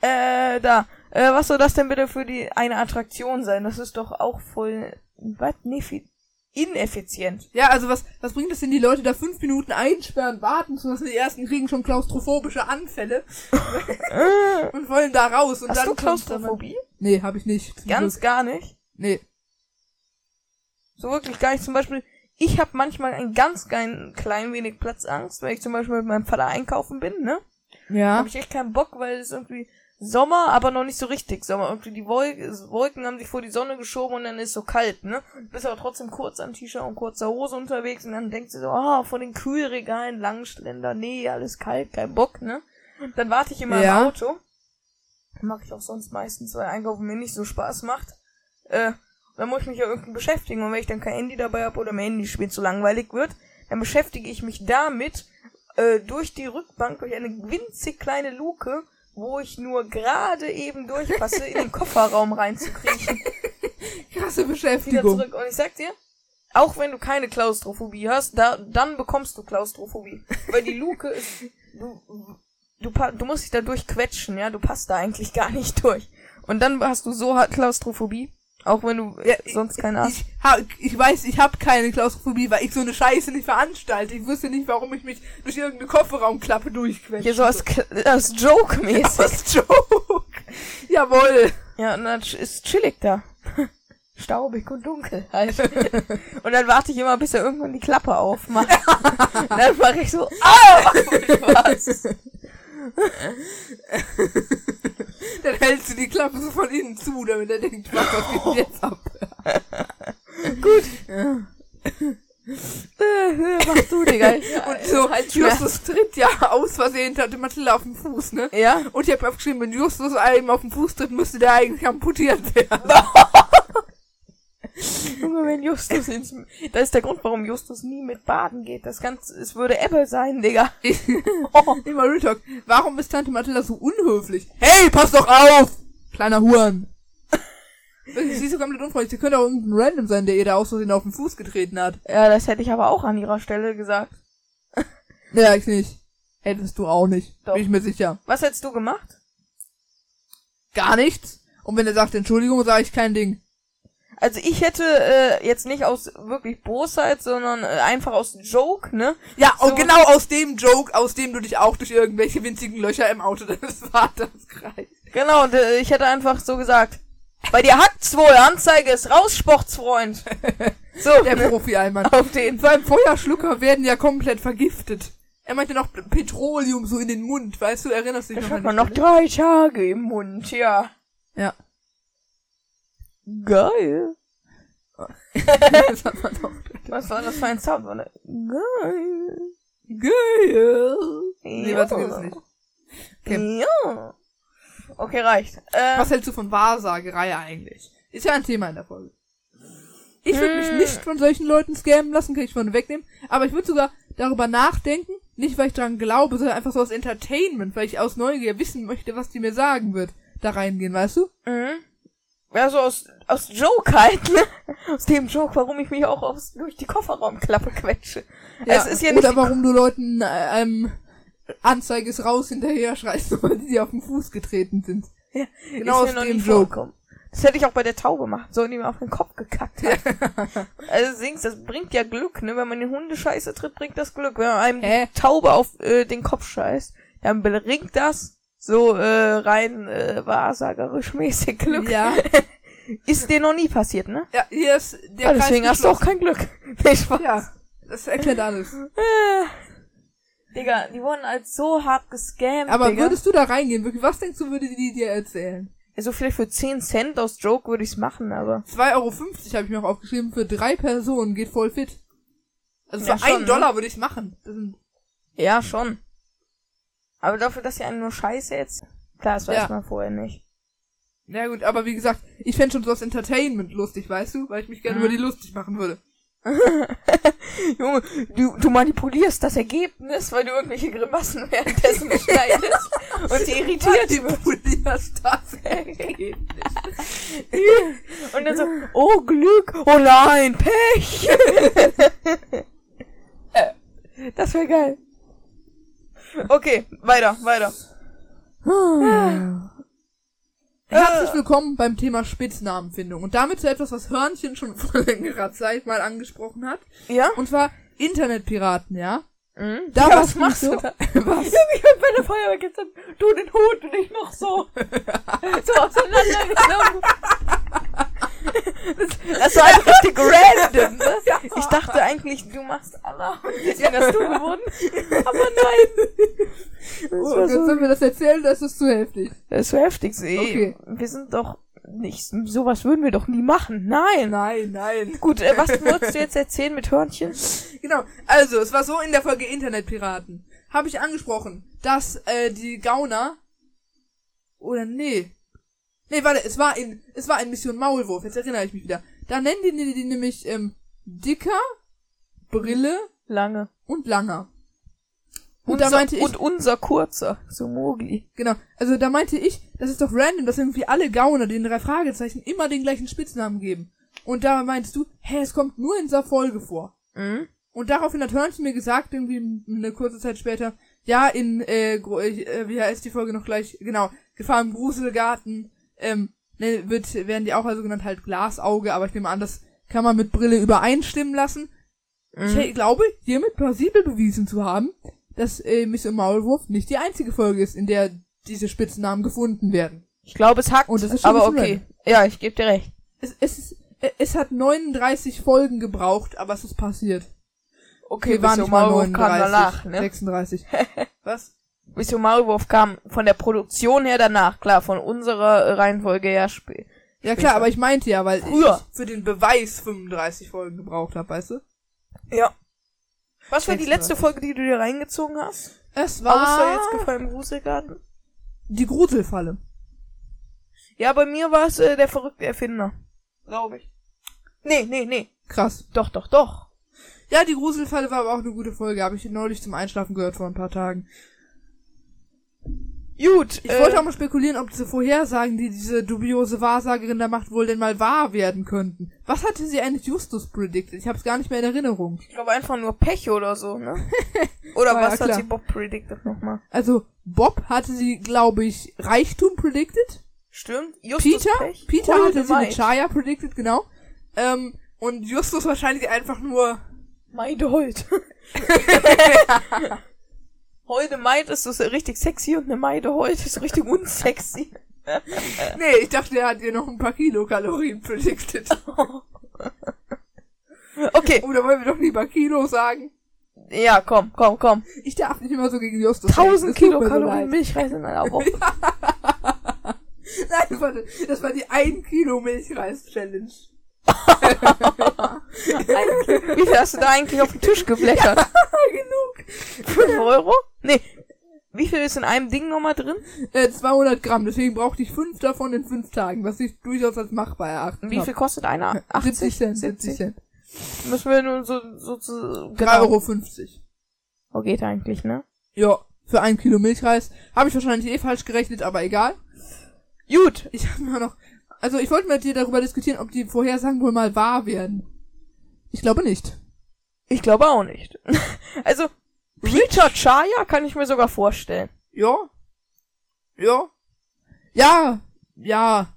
Äh, da. Äh, was soll das denn bitte für die eine Attraktion sein? Das ist doch auch voll. Was? Nee, ineffizient. Ja, also was, was bringt es denn, die Leute da fünf Minuten einsperren, warten zu lassen, die ersten kriegen schon klaustrophobische Anfälle und wollen da raus. Und Hast dann du kommt's dann- Klaustrophobie? Nee, hab ich nicht. Ganz Glück. gar nicht. Nee. So wirklich gar nicht. Zum Beispiel, ich habe manchmal ein ganz klein, klein wenig Platzangst, wenn ich zum Beispiel mit meinem Vater einkaufen bin, ne? Ja. Habe ich echt keinen Bock, weil es irgendwie Sommer, aber noch nicht so richtig Sommer. Irgendwie die Wolk Wolken haben sich vor die Sonne geschoben und dann ist so kalt, ne? Du bist aber trotzdem kurz an T-Shirt und kurzer Hose unterwegs und dann denkst du so, ah, vor den Kühlregalen Langschländer, nee, alles kalt, kein Bock, ne? Dann warte ich immer Ja. im Auto. Mache ich auch sonst meistens, weil Einkaufen mir nicht so Spaß macht. Äh, dann muss ich mich ja irgendwie beschäftigen und wenn ich dann kein Handy dabei habe oder mein Handy spielt zu langweilig wird, dann beschäftige ich mich damit, äh, durch die Rückbank, durch eine winzig kleine Luke, wo ich nur gerade eben durchpasse, in den Kofferraum reinzukriechen. Krasse Wieder Beschäftigung. zurück. Und ich sag dir, auch wenn du keine Klaustrophobie hast, da, dann bekommst du Klaustrophobie. Weil die Luke ist, du, du, du musst dich da durchquetschen, ja, du passt da eigentlich gar nicht durch. Und dann hast du so hart Klaustrophobie, auch wenn du Ja, sonst keine hast. Ich, ha, ich weiß, ich habe keine Klaustrophobie, weil ich so eine Scheiße nicht veranstalte. Ich wüsste nicht, warum ich mich durch irgendeine Kofferraumklappe durchquetsche. Hier so als, als Joke-mäßig. Was Joke. Jawohl. Ja, und dann ist chillig da. Staubig und dunkel halt. und dann warte ich immer, bis er irgendwann die Klappe aufmacht. dann mache ich so, ah, was? Dann hältst du die Klappe so von innen zu, damit er denkt, was geht denn jetzt ab? Gut. Äh, äh, mach du, Digga. Und so, halt Justus tritt ja aus Versehen, hatte Matilda auf dem Fuß, ne? Ja? Und ich habe aufgeschrieben, wenn Justus einem auf den Fuß tritt, müsste der eigentlich amputiert werden. Junge, wenn Justus ins... Das ist der Grund, warum Justus nie mit Baden geht. Das Ganze, es würde Ebbe sein, Digga. Oh. Immer Real Talk. Warum ist Tante Matilda so unhöflich? Hey, pass doch auf! Kleiner Huren. Sie ist so komplett unfreundlich. Sie könnte auch irgendein Random sein, der ihr da aus Versehen auf den Fuß getreten hat. Ja, das hätte ich aber auch an ihrer Stelle gesagt. Ja, ich nicht. Hättest du auch nicht. Doch. Bin ich mir sicher. Was hättest du gemacht? Gar nichts. Und wenn er sagt Entschuldigung, sage ich kein Ding. Also ich hätte äh, jetzt nicht aus wirklich Bosheit, sondern äh, einfach aus Joke, ne? Ja, So. und genau aus dem Joke, aus dem du dich auch durch irgendwelche winzigen Löcher im Auto deines Vaters kreist. Genau, und äh, ich hätte einfach so gesagt, bei dir hackt's wohl, Anzeige ist raus, Sportsfreund. So, Der ne? Profi-Allmann. auf den. Beim Feuerschlucker werden ja komplett vergiftet. Er meinte noch Petroleum so in den Mund, weißt du, erinnerst dich Ich noch hat an man noch drei Tage im Mund, ja. Ja. Geil. das. Was war das für ein Sound? Geil. Geil. Nee, ja. warte, geht es nicht. Okay. Ja. Okay, reicht. Äh, Was hältst du von Wahrsagerei eigentlich? Ist ja ein Thema in der Folge. Ich würde mich Hm. nicht von solchen Leuten scammen lassen, kann ich von wegnehmen. Aber ich würde sogar darüber nachdenken, nicht weil ich daran glaube, sondern einfach so aus Entertainment, weil ich aus Neugier wissen möchte, was die mir sagen wird, da reingehen, weißt du? Mhm. Ja, so aus, aus Joke halt, ne? Aus dem Joke, warum ich mich auch aus, durch die Kofferraumklappe quetsche. es ist ja nicht oder warum du Leuten äh, ähm, Anzeige ist raus hinterher schreist, weil die auf den Fuß getreten sind. Ja, Genau ist aus dem Joke. Das hätte ich auch bei der Taube machen sollen, die mir auf den Kopf gekackt hat. also Dings, das bringt ja Glück, ne? Wenn man den Hundescheiße tritt, bringt das Glück. Wenn man einem Hä? die Taube auf äh, den Kopf scheißt, dann bringt das so äh, rein äh, wahrsagerisch mäßig Glück. Ja, Ist dir noch nie passiert, ne? ja, hier ist der Ja, Kreis deswegen hast du auch kein Glück. Nee, Spaß. Ja, das erklärt alles. Äh, Digga, die wurden als so hart gescammt, Aber Digga. würdest du da reingehen? Wirklich, was denkst du, würde die dir erzählen? Ja, so vielleicht für 10 Cent aus Joke würde ich's machen, aber... 2,50 Euro habe ich mir auch aufgeschrieben, für drei Personen geht voll fit. Also Ja, für schon, einen ne? Dollar würde ich machen. Ja, schon. Aber dafür, dass sie einen nur scheiße jetzt... Klar, das weiß Ja. man vorher nicht. ja gut, aber wie gesagt, ich fände schon so das Entertainment lustig, weißt du? Weil ich mich gerne Mhm. über die lustig machen würde. Junge, du, du manipulierst das Ergebnis, weil du irgendwelche Grimassen währenddessen schneidest und die irritiert wird. Manipulierst das Ergebnis. Und dann so, oh Glück, oh nein, Pech. Das wäre geil. Okay, weiter, weiter. Herzlich willkommen beim Thema Spitznamenfindung. Und damit zu etwas, was Hörnchen schon vor längerer Zeit mal angesprochen hat. Ja? Und zwar Internetpiraten, ja? Mhm. Da ja, was machst du so. da? Was? Ich hab bei der Feuerwehr gesagt, du den Hut und ich noch so. so auseinandergenommen. Das, das war halt richtig random, ne? Ich dachte eigentlich, du machst Allah und deswegen hast du gewonnen. Aber nein. Das Oh, jetzt so, sollen wir das erzählen, das ist zu heftig. das ist so heftig. So, ey, Okay. Wir sind doch nicht, sowas würden wir doch nie machen. Nein. Nein, nein. Gut, äh, was wolltest du jetzt erzählen mit Hörnchen? Genau, also, es war so in der Folge Internetpiraten. Habe ich angesprochen, dass äh, die Gauner oder nee. Nee, warte, es war in es war in Mission Maulwurf, jetzt erinnere ich mich wieder. Da nennen die die, die nämlich ähm, Dicker, Brille Lange. und Langer. Und Unser, da meinte ich, und unser kurzer, so Mogli. genau, also da meinte ich, das ist doch random, dass irgendwie alle Gauner den drei Fragezeichen immer den gleichen Spitznamen geben. Und da meinst du, hä, es kommt nur in dieser Folge vor. Mhm. Und daraufhin hat Hörnchen mir gesagt, irgendwie eine kurze Zeit später, ja, in, äh, äh, wie heißt die Folge noch gleich? Genau, Gefahr im Gruselgarten, ähm, ne, wird, werden die auch also genannt halt Glasauge, aber ich nehme an, das kann man mit Brille übereinstimmen lassen. Mhm. Ich glaube, hiermit plausibel bewiesen zu haben, dass äh, Miss Maulwurf nicht die einzige Folge ist, in der diese Spitznamen gefunden werden. Ich glaube, es hackt, Und das ist aber okay. Ja, ich gebe dir recht. Es, es, ist, es hat 39 Folgen gebraucht, aber es ist passiert. Okay, Wir waren mal Maulwurf kam 39, danach, ne? 36. Was? Mission Maulwurf kam von der Produktion her danach, klar, von unserer Reihenfolge her spät. Ja klar, aber ich meinte ja, weil Früher. ich für den Beweis 35 Folgen gebraucht habe, weißt du? Ja. Was war die 36. letzte Folge, die du dir reingezogen hast? Es war jetzt Gefallen im Gruselgarten? die Gruselfalle. Ja, bei mir war es äh, der verrückte Erfinder. Glaube ich. Nee, nee, nee. Krass. Doch, doch, doch. Ja, die Gruselfalle war aber auch eine gute Folge, habe ich neulich zum Einschlafen gehört vor ein paar Tagen. Gut. Ich äh, wollte auch mal spekulieren, ob diese Vorhersagen, die diese dubiose Wahrsagerin da macht, wohl denn mal wahr werden könnten. Was hatte sie eigentlich Justus predicted? Ich habe es gar nicht mehr in Erinnerung. Ich glaube einfach nur Pech oder so, ne? Oder War ja was hat sie Bob predicted nochmal? Also, Bob hatte sie, glaube ich, Reichtum predicted. Stimmt. Justus Peter, Pech. Peter Holde hatte sie mit. Chaya predicted, genau. Ähm, und Justus wahrscheinlich einfach nur Meide Holde Maid ist so richtig sexy und eine Meide Holt ist so richtig unsexy. Nee, ich dachte, er hat ihr noch ein paar Kilokalorien predicted. Okay, Oder wollen wir doch lieber Kilo sagen? ja, komm, komm, komm. Ich darf nicht immer so gegen Justus. 1000 reden, das tut mir so Kilokalorien leid. Milchreis in einer Woche. Nein, warte, das war die 1 Kilo Milchreis-Challenge. Wie viel hast du da eigentlich auf den Tisch geblättert? Genug. 5 Euro? Nee, Wie viel ist in einem Ding nochmal drin? Äh, 200 Gramm, deswegen brauchte ich fünf davon in fünf Tagen, was ich durchaus als machbar erachten Wie hab. viel kostet einer? 80 70 Cent, 70 Cent. Müssen wir nur so, so, so 3,50 Euro. 50. Oh, geht eigentlich, ne? Ja, für ein Kilo Milchreis. Habe ich wahrscheinlich eh falsch gerechnet, aber egal. Gut. Ich habe mir noch... Also ich wollte mit dir darüber diskutieren, ob die Vorhersagen wohl mal wahr werden. Ich glaube nicht. Ich glaube auch nicht. also, Peter Chaya kann ich mir sogar vorstellen. Ja. Ja. Ja. Ja.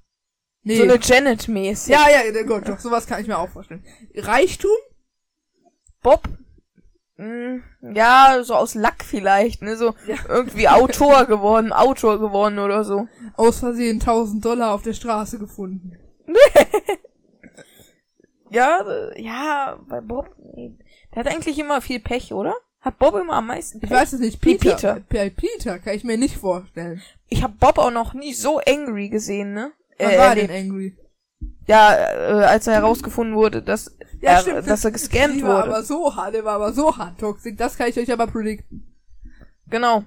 Nee. So eine Janet-mäßig. ja, ja, Gott, doch, sowas kann ich mir auch vorstellen. Reichtum? Bob. Mh, ja, so aus Lack vielleicht, ne? So Ja. irgendwie Autor geworden, Autor geworden oder so. Aus Versehen 1000 Dollar auf der Straße gefunden. Ja, äh, ja, bei Bob, der hat eigentlich immer viel Pech, oder? Hat Bob immer am meisten? Ich weiß es nicht. Peter. Peter. Peter. Kann ich mir nicht vorstellen. Ich habe Bob auch noch nie so angry gesehen, ne? Wann Äh, war denn angry? Ja, äh, als er herausgefunden wurde, dass Ja, er, stimmt. dass er gescammt Die war wurde. aber so hart, der war aber so hart toxisch. Das kann ich euch aber predikten. Genau.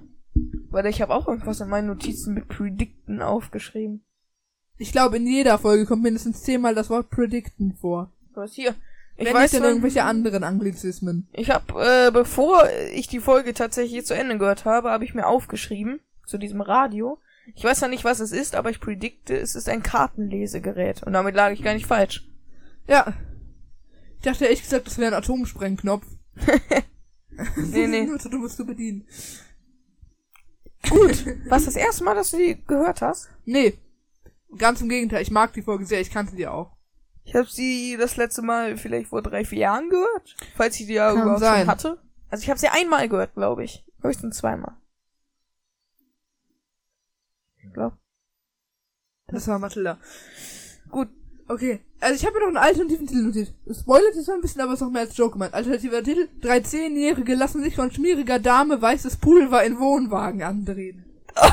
Weil ich habe auch irgendwas in meinen Notizen mit Predicten aufgeschrieben. Ich glaube, in jeder Folge kommt mindestens zehnmal das Wort predikten vor. Was hier? Ich weiß nicht denn noch- irgendwelche anderen Anglizismen. Ich habe, äh, bevor ich die Folge tatsächlich zu Ende gehört habe, habe ich mir aufgeschrieben zu diesem Radio. Ich weiß ja nicht, was es ist, aber ich predikte, es ist ein Kartenlesegerät. Und damit lag ich gar nicht falsch. Ja. Ich dachte ehrlich gesagt, das wäre ein Atomsprengknopf. Nee, nee. Nur du musst du bedienen. Gut. Was das erste Mal, dass du die gehört hast? Nee. Ganz im Gegenteil, ich mag die Folge sehr, ich kannte die auch. Ich habe sie das letzte Mal vielleicht vor drei, vier Jahren gehört. Falls ich die ja Kann überhaupt sein. schon hatte. Also ich habe sie einmal gehört, glaube ich. Höchstens zweimal. Ich glaube. Das war Matilda. Gut, okay. Also ich habe mir noch einen alternativen Titel notiert. Spoilert mal ein bisschen, aber ist noch mehr als Joke gemeint. Alternativer Titel. Drei Zehnjährige lassen sich von schmieriger Dame weißes Pulver in Wohnwagen andrehen.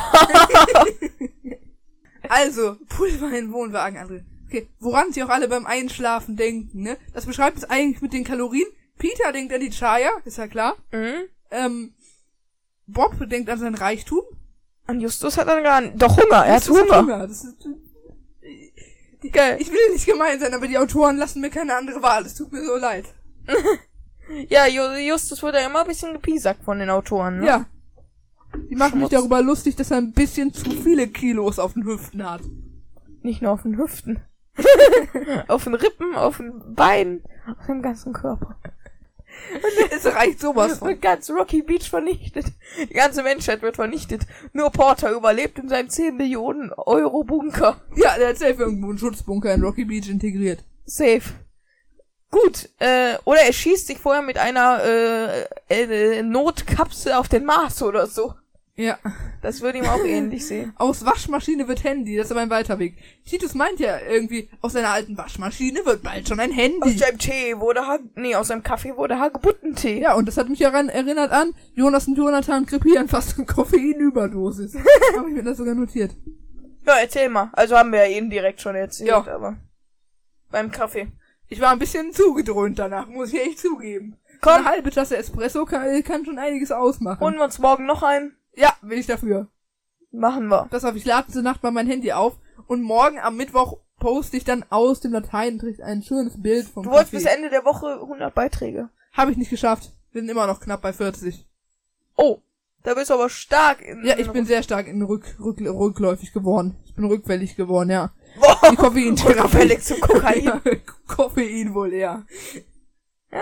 also, Pulver in Wohnwagen andrehen. Okay, woran sie auch alle beim Einschlafen denken, ne? Das beschreibt es eigentlich mit den Kalorien. Peter denkt an die Chaya, ist ja klar. Mhm. Ähm, Bob denkt an sein Reichtum. Und Justus hat dann gar. Doch Hunger, er hat Justus Hunger. Das ist, Geil. ich will nicht gemein sein, aber die Autoren lassen mir keine andere Wahl. Es tut mir so leid. Ja, Ju- Justus wurde ja immer ein bisschen gepiesackt von den Autoren, ne? Ja. Die machen Schmutz. darüber lustig, dass er ein bisschen zu viele Kilos auf den Hüften hat. Nicht nur auf den Hüften. auf den Rippen, auf den Beinen, auf dem ganzen Körper. Es reicht sowas von. Wird ganz Rocky Beach vernichtet. Die ganze Menschheit wird vernichtet. Nur Porter überlebt in seinem 10 Millionen Euro Bunker. Ja, der hat safe irgendwo einen Schutzbunker in Rocky Beach integriert. Safe. Gut, äh, oder er schießt sich vorher mit einer äh, äh, Notkapsel auf den Mars oder so. Ja. Das würde ihm auch ähnlich sehen. Aus Waschmaschine wird Handy, das ist aber ein weiter Weg. Titus meint ja irgendwie, aus seiner alten Waschmaschine wird bald schon ein Aus Handy. seinem Tee wurde ha nee, aus seinem Kaffee wurde Hagebuttentee. Ja, und das hat mich daran erinnert an, Jonas und Jonathan krepieren fast eine Koffeinüberdosis. Habe ich mir das sogar notiert. Ja, erzähl mal. Also haben wir ja eben direkt schon erzählt, Ja. aber beim Kaffee. Ich war ein bisschen zugedröhnt danach, muss ich echt zugeben. Komm. Eine halbe Tasse Espresso kann, kann schon einiges ausmachen. Holen wir uns morgen noch ein. Ja, bin ich dafür. Machen wir. Pass auf, ich lade diese Nacht mal mein Handy auf und morgen am Mittwoch poste ich dann aus dem Lateinunterricht ein schönes Bild vom Du wolltest bis Ende der Woche 100 Beiträge. Habe ich nicht geschafft. Bin immer noch knapp bei 40. Oh, da bist du aber stark in Ja, ich bin sehr stark in rück, rück, rückläufig geworden. Ich bin rückfällig geworden, ja. Boah, Die Koffeintherapie. zum Kokain. Ja, Koffein wohl eher. Äh,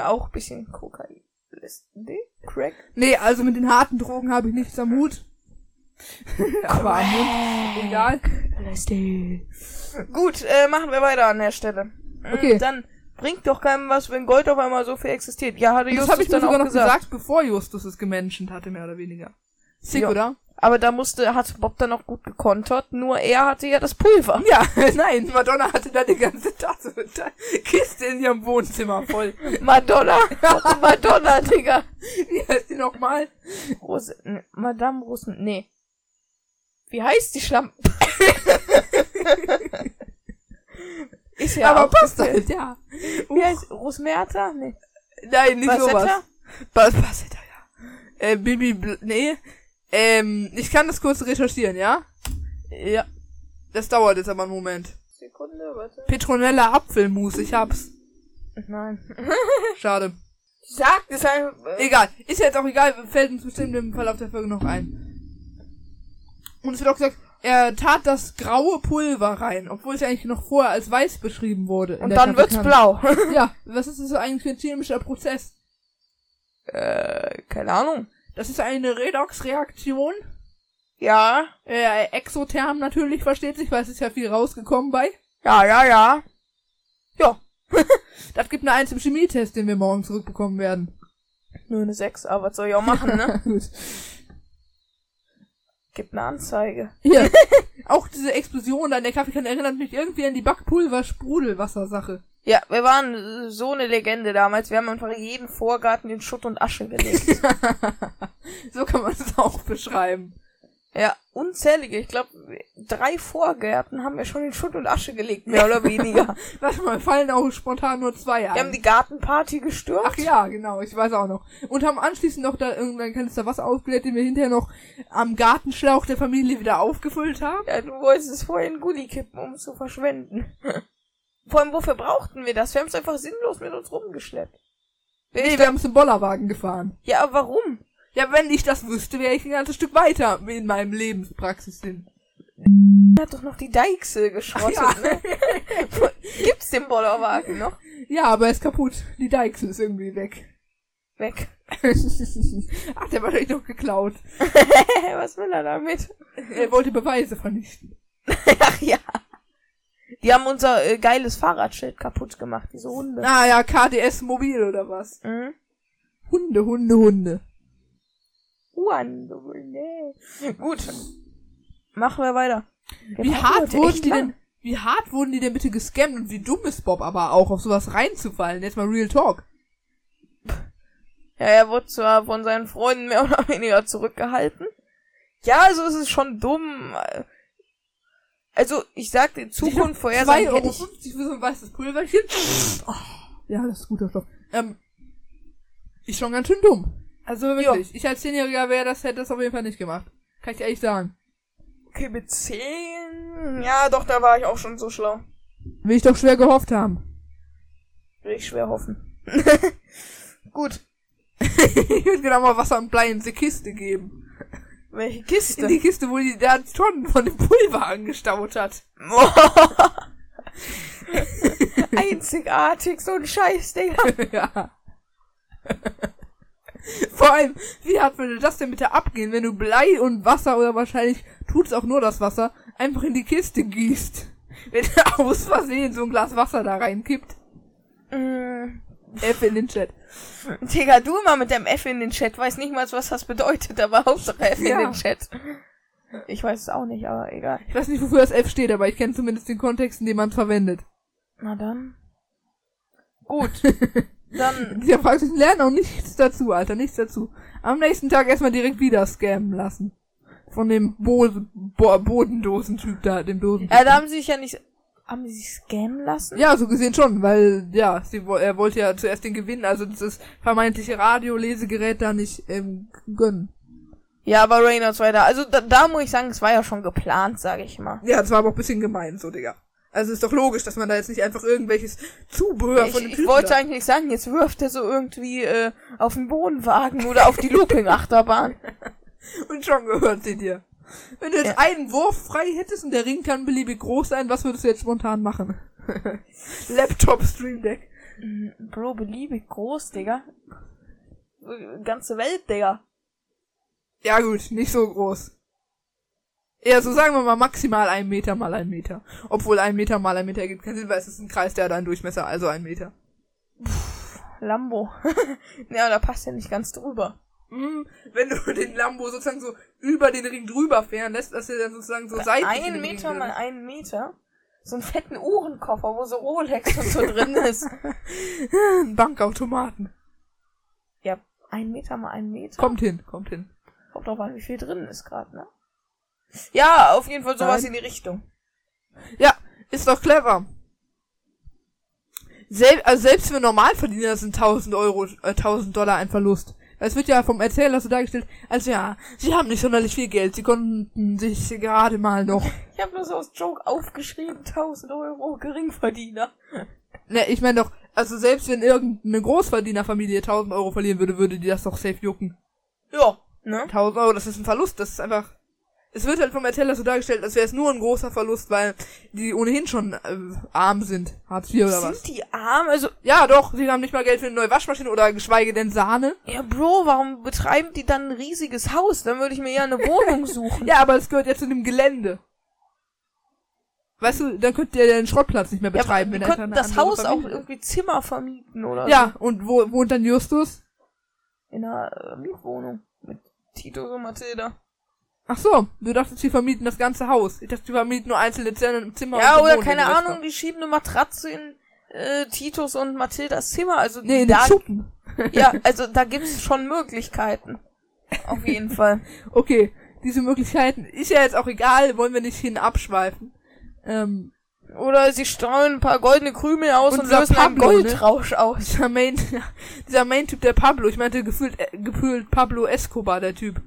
auch ein bisschen Kokain. Nee? Crack? Nee, also mit den harten Drogen habe ich nichts am Hut. Aber am Mund, egal. LSD. Gut, äh, machen wir weiter an der Stelle. Mm, Okay. Dann bringt doch keinem was, wenn Gold auf einmal so viel existiert. Ja, hatte Und das Justus habe ich mir dann sogar auch noch gesagt. gesagt. bevor Justus es gemenschent hatte, mehr oder weniger. Sick, Ja. oder? Aber da musste, hat Bob dann auch gut gekontert, nur er hatte ja das Pulver. Ja, nein, Madonna hatte da die ganze Tasse mit der Kiste in ihrem Wohnzimmer voll. Madonna. Madonna, Digga. Wie heißt die nochmal? Rose, ne, Madame Rosen, nee. Wie heißt die Schlampe? Ist ja Aber passt halt, ja. Wie heißt Rosmerta? Nee. Nein, nicht Basetta? sowas. Bas Basetta, ja. Äh, Bibi, Bl nee. Ähm, ich kann das kurz recherchieren, ja? Ja. Das dauert jetzt aber einen Moment. Sekunde, warte. Petronella Apfelmus, ich hab's. Nein. Schade. Sag es einfach. Äh, Egal, ist jetzt auch egal, fällt uns bestimmt im Verlauf der Folge noch ein. Und es wird auch gesagt, er tat das graue Pulver rein, obwohl es eigentlich noch vorher als weiß beschrieben wurde. und dann wird's Fabrikant. blau. Ja, was ist das eigentlich für ein chemischer Prozess? äh, keine Ahnung. Das ist eine Redoxreaktion. Ja. Äh, exotherm natürlich, versteht sich, weil es ist ja viel rausgekommen bei. Ja, ja, ja. Ja. Das gibt eine Eins im Chemietest, den wir morgen zurückbekommen werden. Nur eine 6, aber was soll ich auch machen, ne? Gut. Gibt eine Anzeige. Hier. auch diese Explosion da in der Kaffeekanne erinnert mich irgendwie an die Backpulver-Sprudelwasser-Sache. Ja, wir waren so eine Legende damals. Wir haben einfach jeden Vorgarten in Schutt und Asche gelegt. so kann man es auch beschreiben. ja, unzählige. Ich glaube, drei Vorgärten haben wir schon in Schutt und Asche gelegt, mehr oder weniger. Warte mal, fallen auch spontan nur zwei ein. Wir haben die Gartenparty gestürmt. Ach ja, genau, ich weiß auch noch. Und haben anschließend noch da irgendein Kanister Wasser aufgelegt, den wir hinterher noch am Gartenschlauch der Familie wieder aufgefüllt haben. Ja, du wolltest es vorher in Gully kippen, um es zu verschwenden. Vor allem, wofür brauchten wir das? Wir haben es einfach sinnlos mit uns rumgeschleppt. Wär Nee, wir haben es im Bollerwagen gefahren. Ja, aber warum? Ja, wenn ich das wüsste, wäre ich ein ganzes Stück weiter in meinem Lebenspraxis hin. Er hat doch noch die Deichsel geschrottet, Ja. ne? Gibt's den Bollerwagen noch? Ja, aber er ist kaputt. Die Deichsel ist irgendwie weg. Weg. Ach, der war wahrscheinlich noch geklaut. Was will er damit? Er wollte Beweise vernichten. Ach ja. Die haben unser äh, geiles Fahrradschild kaputt gemacht, diese Hunde. Ah ja, KDS Mobil oder was? Mhm. Hunde, Hunde, Hunde. Hunde. Gut. Machen wir weiter. Wir Wie hart wurden die lang. denn, wie hart wurden die denn bitte gescammt und wie dumm ist Bob aber auch, auf sowas reinzufallen? Jetzt mal Real Talk. Ja, er wurde zwar von seinen Freunden mehr oder weniger zurückgehalten. Ja, also es ist schon dumm. Also, ich sag die Zukunft vorhersagen 2,50 hätte Euro ich... für so ein weißes Pulverchen. Oh, ja, das ist guter Stoff. Ähm, ist schon ganz schön dumm. Also wirklich. Ich als Zehnjähriger wäre das, hätte das auf jeden Fall nicht gemacht. Kann ich ehrlich sagen. Okay, mit 10... Ja, doch, da war ich auch schon so schlau. Will ich doch schwer gehofft haben. Will ich schwer hoffen. Gut. ich würde genau mal Wasser und Blei in die Kiste geben. Welche In Kiste? die Kiste, wo die da Tonnen von dem Pulver angestaut hat. Einzigartig, so ein Scheiß, Digga. ja. Vor allem, wie hart würde das denn bitte abgehen, wenn du Blei und Wasser oder wahrscheinlich tut's auch nur das Wasser einfach in die Kiste gießt? Wenn du aus Versehen so ein Glas Wasser da reinkippt. Mm, F in den Chat. Digga, du immer mit dem F in den Chat. Weiß nicht mal, was das bedeutet, aber Hauptsache F Ja. in den Chat. Ich weiß es auch nicht, aber egal. Ich weiß nicht, wofür das F steht, aber ich kenne zumindest den Kontext, in dem man es verwendet. Na dann. Gut. Dann, Dieser Praxis lernen auch nichts dazu, Alter, nichts dazu. Am nächsten Tag erstmal direkt wieder scammen lassen. Von dem Bo Bo Bodendosentyp da, dem Dosentyp. ja, da haben sie sich ja nicht, haben sie sich scammen lassen? Ja, so gesehen schon, weil, ja, sie, er wollte ja zuerst den Gewinn, also dieses vermeintliche Radiolesegerät da nicht ähm, gönnen. Ja, aber Reynolds weiter. Also da, da muss ich sagen, es war ja schon geplant, sage ich mal. Ja, das war aber auch ein bisschen gemein, so, Digga. Also ist doch logisch, dass man da jetzt nicht einfach irgendwelches Zubehör Ich, von dem ich Typen wollte da- eigentlich sagen, jetzt wirft er so irgendwie äh, auf den Wohnwagen oder auf die Looping-Achterbahn. Und schon gehört sie dir. Wenn du jetzt Ja. einen Wurf frei hättest und der Ring kann beliebig groß sein, was würdest du jetzt spontan machen? Laptop Stream Deck. Bro, beliebig groß, Digga. Ganze Welt, Digga. Ja gut, nicht so groß. Ja, so sagen wir mal maximal ein Meter mal ein Meter. Obwohl ein Meter mal ein Meter ergibt keinen Sinn, weil es ist ein Kreis, der hat einen Durchmesser, also ein Meter. Lambo. ja, da passt ja nicht ganz drüber. Hm, wenn du den Lambo sozusagen so über den Ring drüber fahren lässt, dass er dann sozusagen so seitlich in Ein Meter mal einen Meter. So einen fetten Uhrenkoffer, wo so Rolex und so drin ist. Bankautomaten. Ja, ein Meter mal einen Meter. Kommt hin, kommt hin. Kommt drauf an, wie viel drin ist gerade, ne? Ja, auf jeden Fall sowas Nein. in die Richtung. Ja, ist doch clever. Sel also selbst für Normalverdiener sind 1000 Euro, äh, 1000 Dollar ein Verlust. Es wird ja vom Erzähler so dargestellt, als ja, sie haben nicht sonderlich viel Geld, sie konnten sich gerade mal noch. Ich habe nur so aus Joke aufgeschrieben, 1000 Euro Geringverdiener. Ne, ich meine doch, also selbst wenn irgendeine Großverdienerfamilie 1000 Euro verlieren würde, würde die das doch safe jucken. Ja, ne? 1000 Euro, das ist ein Verlust, das ist einfach. Es wird halt vom Erzähler so dargestellt, als wäre es nur ein großer Verlust, weil die ohnehin schon äh, arm sind. Hartz IV oder Sind was? die arm? Also, Ja, doch, sie haben nicht mal Geld für eine neue Waschmaschine oder geschweige denn Sahne. ja, Bro, warum betreiben die dann ein riesiges Haus? Dann würde ich mir ja eine Wohnung suchen. Ja, aber es gehört ja zu dem Gelände. Weißt du, dann könnt ihr den Schrottplatz nicht mehr Ja, betreiben. wir wenn könnten das Haus auch Familie- irgendwie Zimmer vermieten oder Ja, und wo wohnt dann Justus? so. In einer äh, Mietwohnung. Mit Tito und Mathilda. Ach so, du dachtest, die vermieten das ganze Haus. Ich dachte, die vermieten nur einzelne Zimmer Zimmer. Ja, oder keine Ahnung, die schieben eine Matratze in äh, Titos und Mathildas Zimmer. Also Nee, in da, den Schuppen. ja, also da gibt's schon Möglichkeiten. Auf jeden Fall. Okay, diese Möglichkeiten ist ja jetzt auch egal, wollen wir nicht hin abschweifen. Ähm, Oder sie streuen ein paar goldene Krümel aus Und und, lösen einen Pablo, ne? Goldrausch aus. dieser Main, dieser Main-Typ, der Pablo, ich meinte gefühlt, äh, gefühlt Pablo Escobar, der Typ.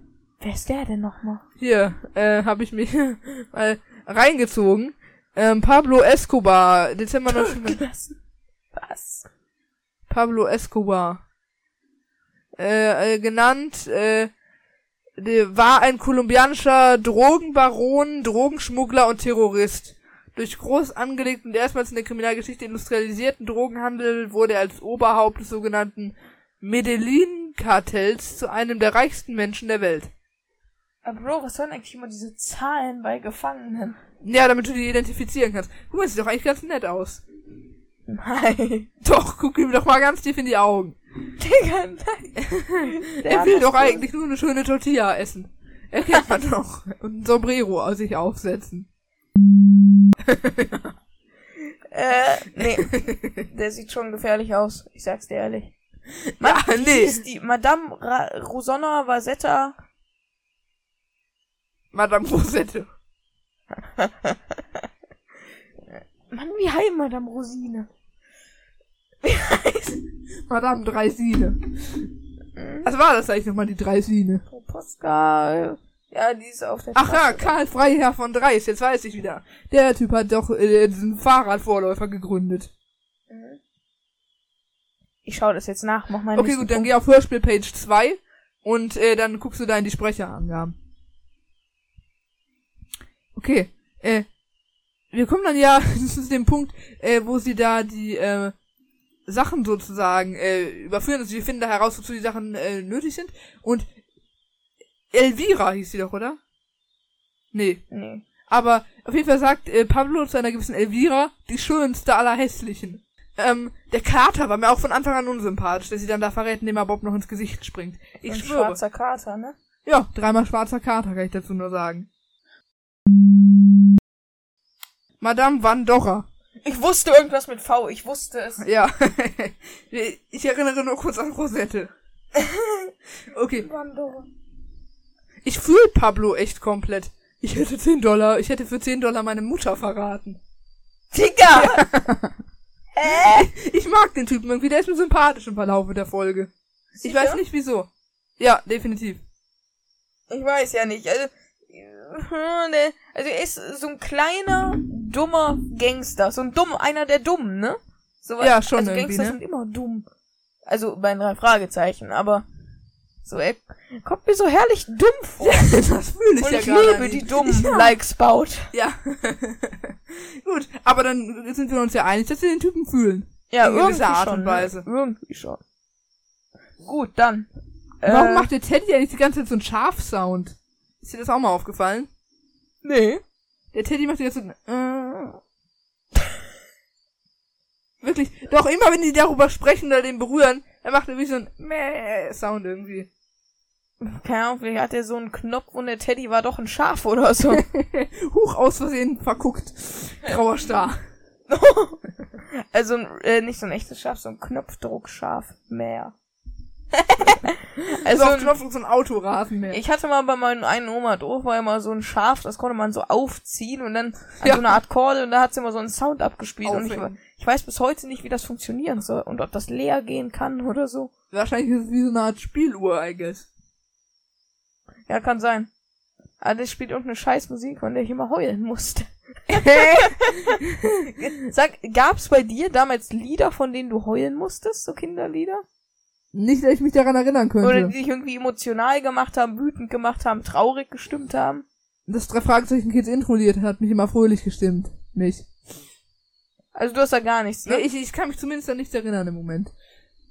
Wer ist der denn nochmal? Hier, äh, habe ich mich mal reingezogen. Ähm, Pablo Escobar, Dezember 19... Was? Pablo Escobar. Äh, äh, genannt, äh, war ein kolumbianischer Drogenbaron, Drogenschmuggler und Terrorist. Durch groß angelegten und erstmals in der Kriminalgeschichte industrialisierten Drogenhandel wurde er als Oberhaupt des sogenannten Medellin-Kartells zu einem der reichsten Menschen der Welt. Aber Bro, was sollen eigentlich immer diese Zahlen bei Gefangenen? Ja, damit du die identifizieren kannst. Guck mal, sieht doch eigentlich ganz nett aus. Nein. Doch, guck ihm doch mal ganz tief in die Augen. Digga, nein. Er will doch eigentlich nur eine schöne Tortilla essen. Erkennt man doch. Und ein Sombrero aus sich aufsetzen. Äh, nee. Der sieht schon gefährlich aus. Ich sag's dir ehrlich. Ja, Wie nee. die Madame Ra Rosonna Vasetta. Madame Rosette. Mann, wie heißt Madame Rosine? Madame Dreisine. Was war das eigentlich nochmal, die Dreisine? Postka. Ja, die ist auf der Ach ja, Straße. Karl Freiherr von Dreis, jetzt weiß ich wieder. Der Typ hat doch äh, diesen Fahrradvorläufer gegründet. Ich schau das jetzt nach, mach mal Okay, gut, dann geh auf Hörspiel Page 2 und äh, dann guckst du da in die Sprecherangaben. Okay, äh, wir kommen dann ja zu dem Punkt, äh, wo sie da die äh, Sachen sozusagen äh, überführen. Also wir finden da heraus, wozu die Sachen äh, nötig sind. Und Elvira hieß sie doch, oder? Nee. Nee. Aber auf jeden Fall sagt äh, Pablo zu einer gewissen Elvira, die schönste aller hässlichen. Ähm, der Kater war mir auch von Anfang an unsympathisch, der sie dann da verrät, indem er Bob noch ins Gesicht springt. Ich Ein schwöre. schwarzer Kater, ne? Ja, dreimal schwarzer Kater, kann ich dazu nur sagen. Madame Van Dorra. Ich wusste irgendwas mit V, ich wusste es. Ja. ich erinnere nur kurz an Rosette. Okay. Pandora. Ich fühle Pablo echt komplett. Ich hätte 10 Dollar, ich hätte für 10 Dollar meine Mutter verraten. Digga! Hä? Ich mag den Typen irgendwie, der ist mir sympathisch im Verlaufe der Folge. Ich Sicher? weiß nicht wieso. Ja, definitiv. Ich weiß ja nicht. Also, äh, also er ist so ein kleiner, dummer Gangster. So ein dumm, einer der Dummen, ne? So, Ja, schon also irgendwie, Gangster ne? sind immer dumm. Also bei drei Fragezeichen, aber so, er kommt mir so herrlich dumm vor. das fühle ich Und ja ich liebe die Dummen, Ja. like Spout. Ja. Gut, aber dann sind wir uns ja einig, dass wir den Typen fühlen. Ja, In irgendwie Art schon, und Weise. Ne? Irgendwie schon. Gut, dann. Warum äh, macht der Teddy eigentlich die ganze Zeit so einen Schafsound? Ist dir das auch mal aufgefallen? Nee. Der Teddy macht die ganze Zeit. Äh, wirklich. Doch immer wenn die darüber sprechen oder den berühren, dann macht er wie so ein Mäh Sound irgendwie. Keine Ahnung, vielleicht hat er so einen Knopf und der Teddy war doch ein Schaf oder so. Huch, aus Versehen verguckt. Grauer Star. also äh, nicht so ein echtes Schaf, so ein Knopfdruckschaf. Mehr. Also Also, auf Knopf so ein Autorasenmäher. ich hatte mal bei meinem einen Oma Dorf war immer so ein Schaf, das konnte man so aufziehen und dann an Ja. so eine Art Kordel und da hat sie immer so einen Sound abgespielt und ich, Aufhängen. ich weiß bis heute nicht, wie das funktionieren soll und ob das leer gehen kann oder so. Wahrscheinlich ist es wie so eine Art Spieluhr, I guess. Ja, kann sein. Aber das spielt irgendeine Scheißmusik, von der ich immer heulen musste. Sag, gab's bei dir damals Lieder, von denen du heulen musstest, so Kinderlieder? Nicht, dass ich mich daran erinnern könnte. Oder die dich irgendwie emotional gemacht haben, wütend gemacht haben, traurig gestimmt haben? Das drei Fragezeichen Kids Intro-Lied hat mich immer fröhlich gestimmt. Mich. Also du hast da gar nichts, Ja, ne? ich, ich kann mich zumindest an nichts erinnern im Moment.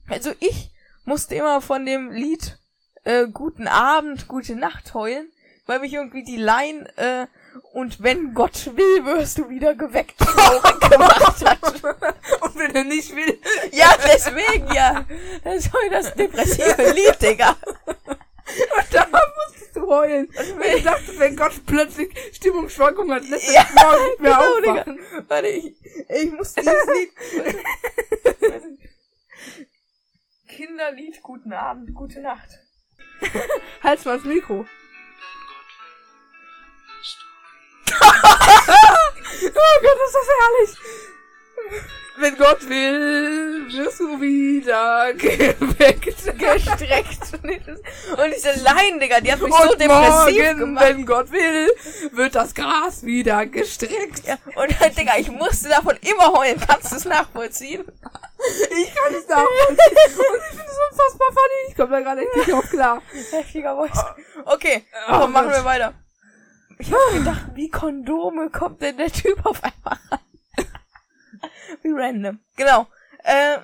Also ich musste immer von dem Lied äh, Guten Abend, Gute Nacht heulen, weil mich irgendwie die Line äh, und wenn Gott will, wirst du wieder geweckt gemacht hat. Und wenn er nicht will. Ja, deswegen ja. Das ist voll das depressive Lied, Digga. Und da musstest du heulen. Wenn ich dachte, wenn Gott plötzlich Stimmungsschwankungen hat, lässt er Ja, dich morgen nicht mehr genau, aufwachen. Digga. Warte, ich, ich muss dieses Lied. Kinderlied, guten Abend, gute Nacht. Halt's mal das Mikro. Oh Gott, ist das herrlich. Wenn Gott will, wirst du wieder geweckt. Gestreckt. Und diese Line, Digga, die hat mich Und so depressiv morgen, gemacht. wenn Gott will, wird das Gras wieder gestreckt. Ja, und halt, Digga, ich musste davon immer heulen. Kannst du es nachvollziehen? Ich kann es nachvollziehen. Und ich finde es unfassbar funny. Ich komme da gerade echt nicht drauf klar. Heftiger Voice. Okay, Oh komm, machen wir weiter. Ich hab gedacht, wie Kondome kommt denn der Typ auf einmal rein? wie random. Genau. Äh,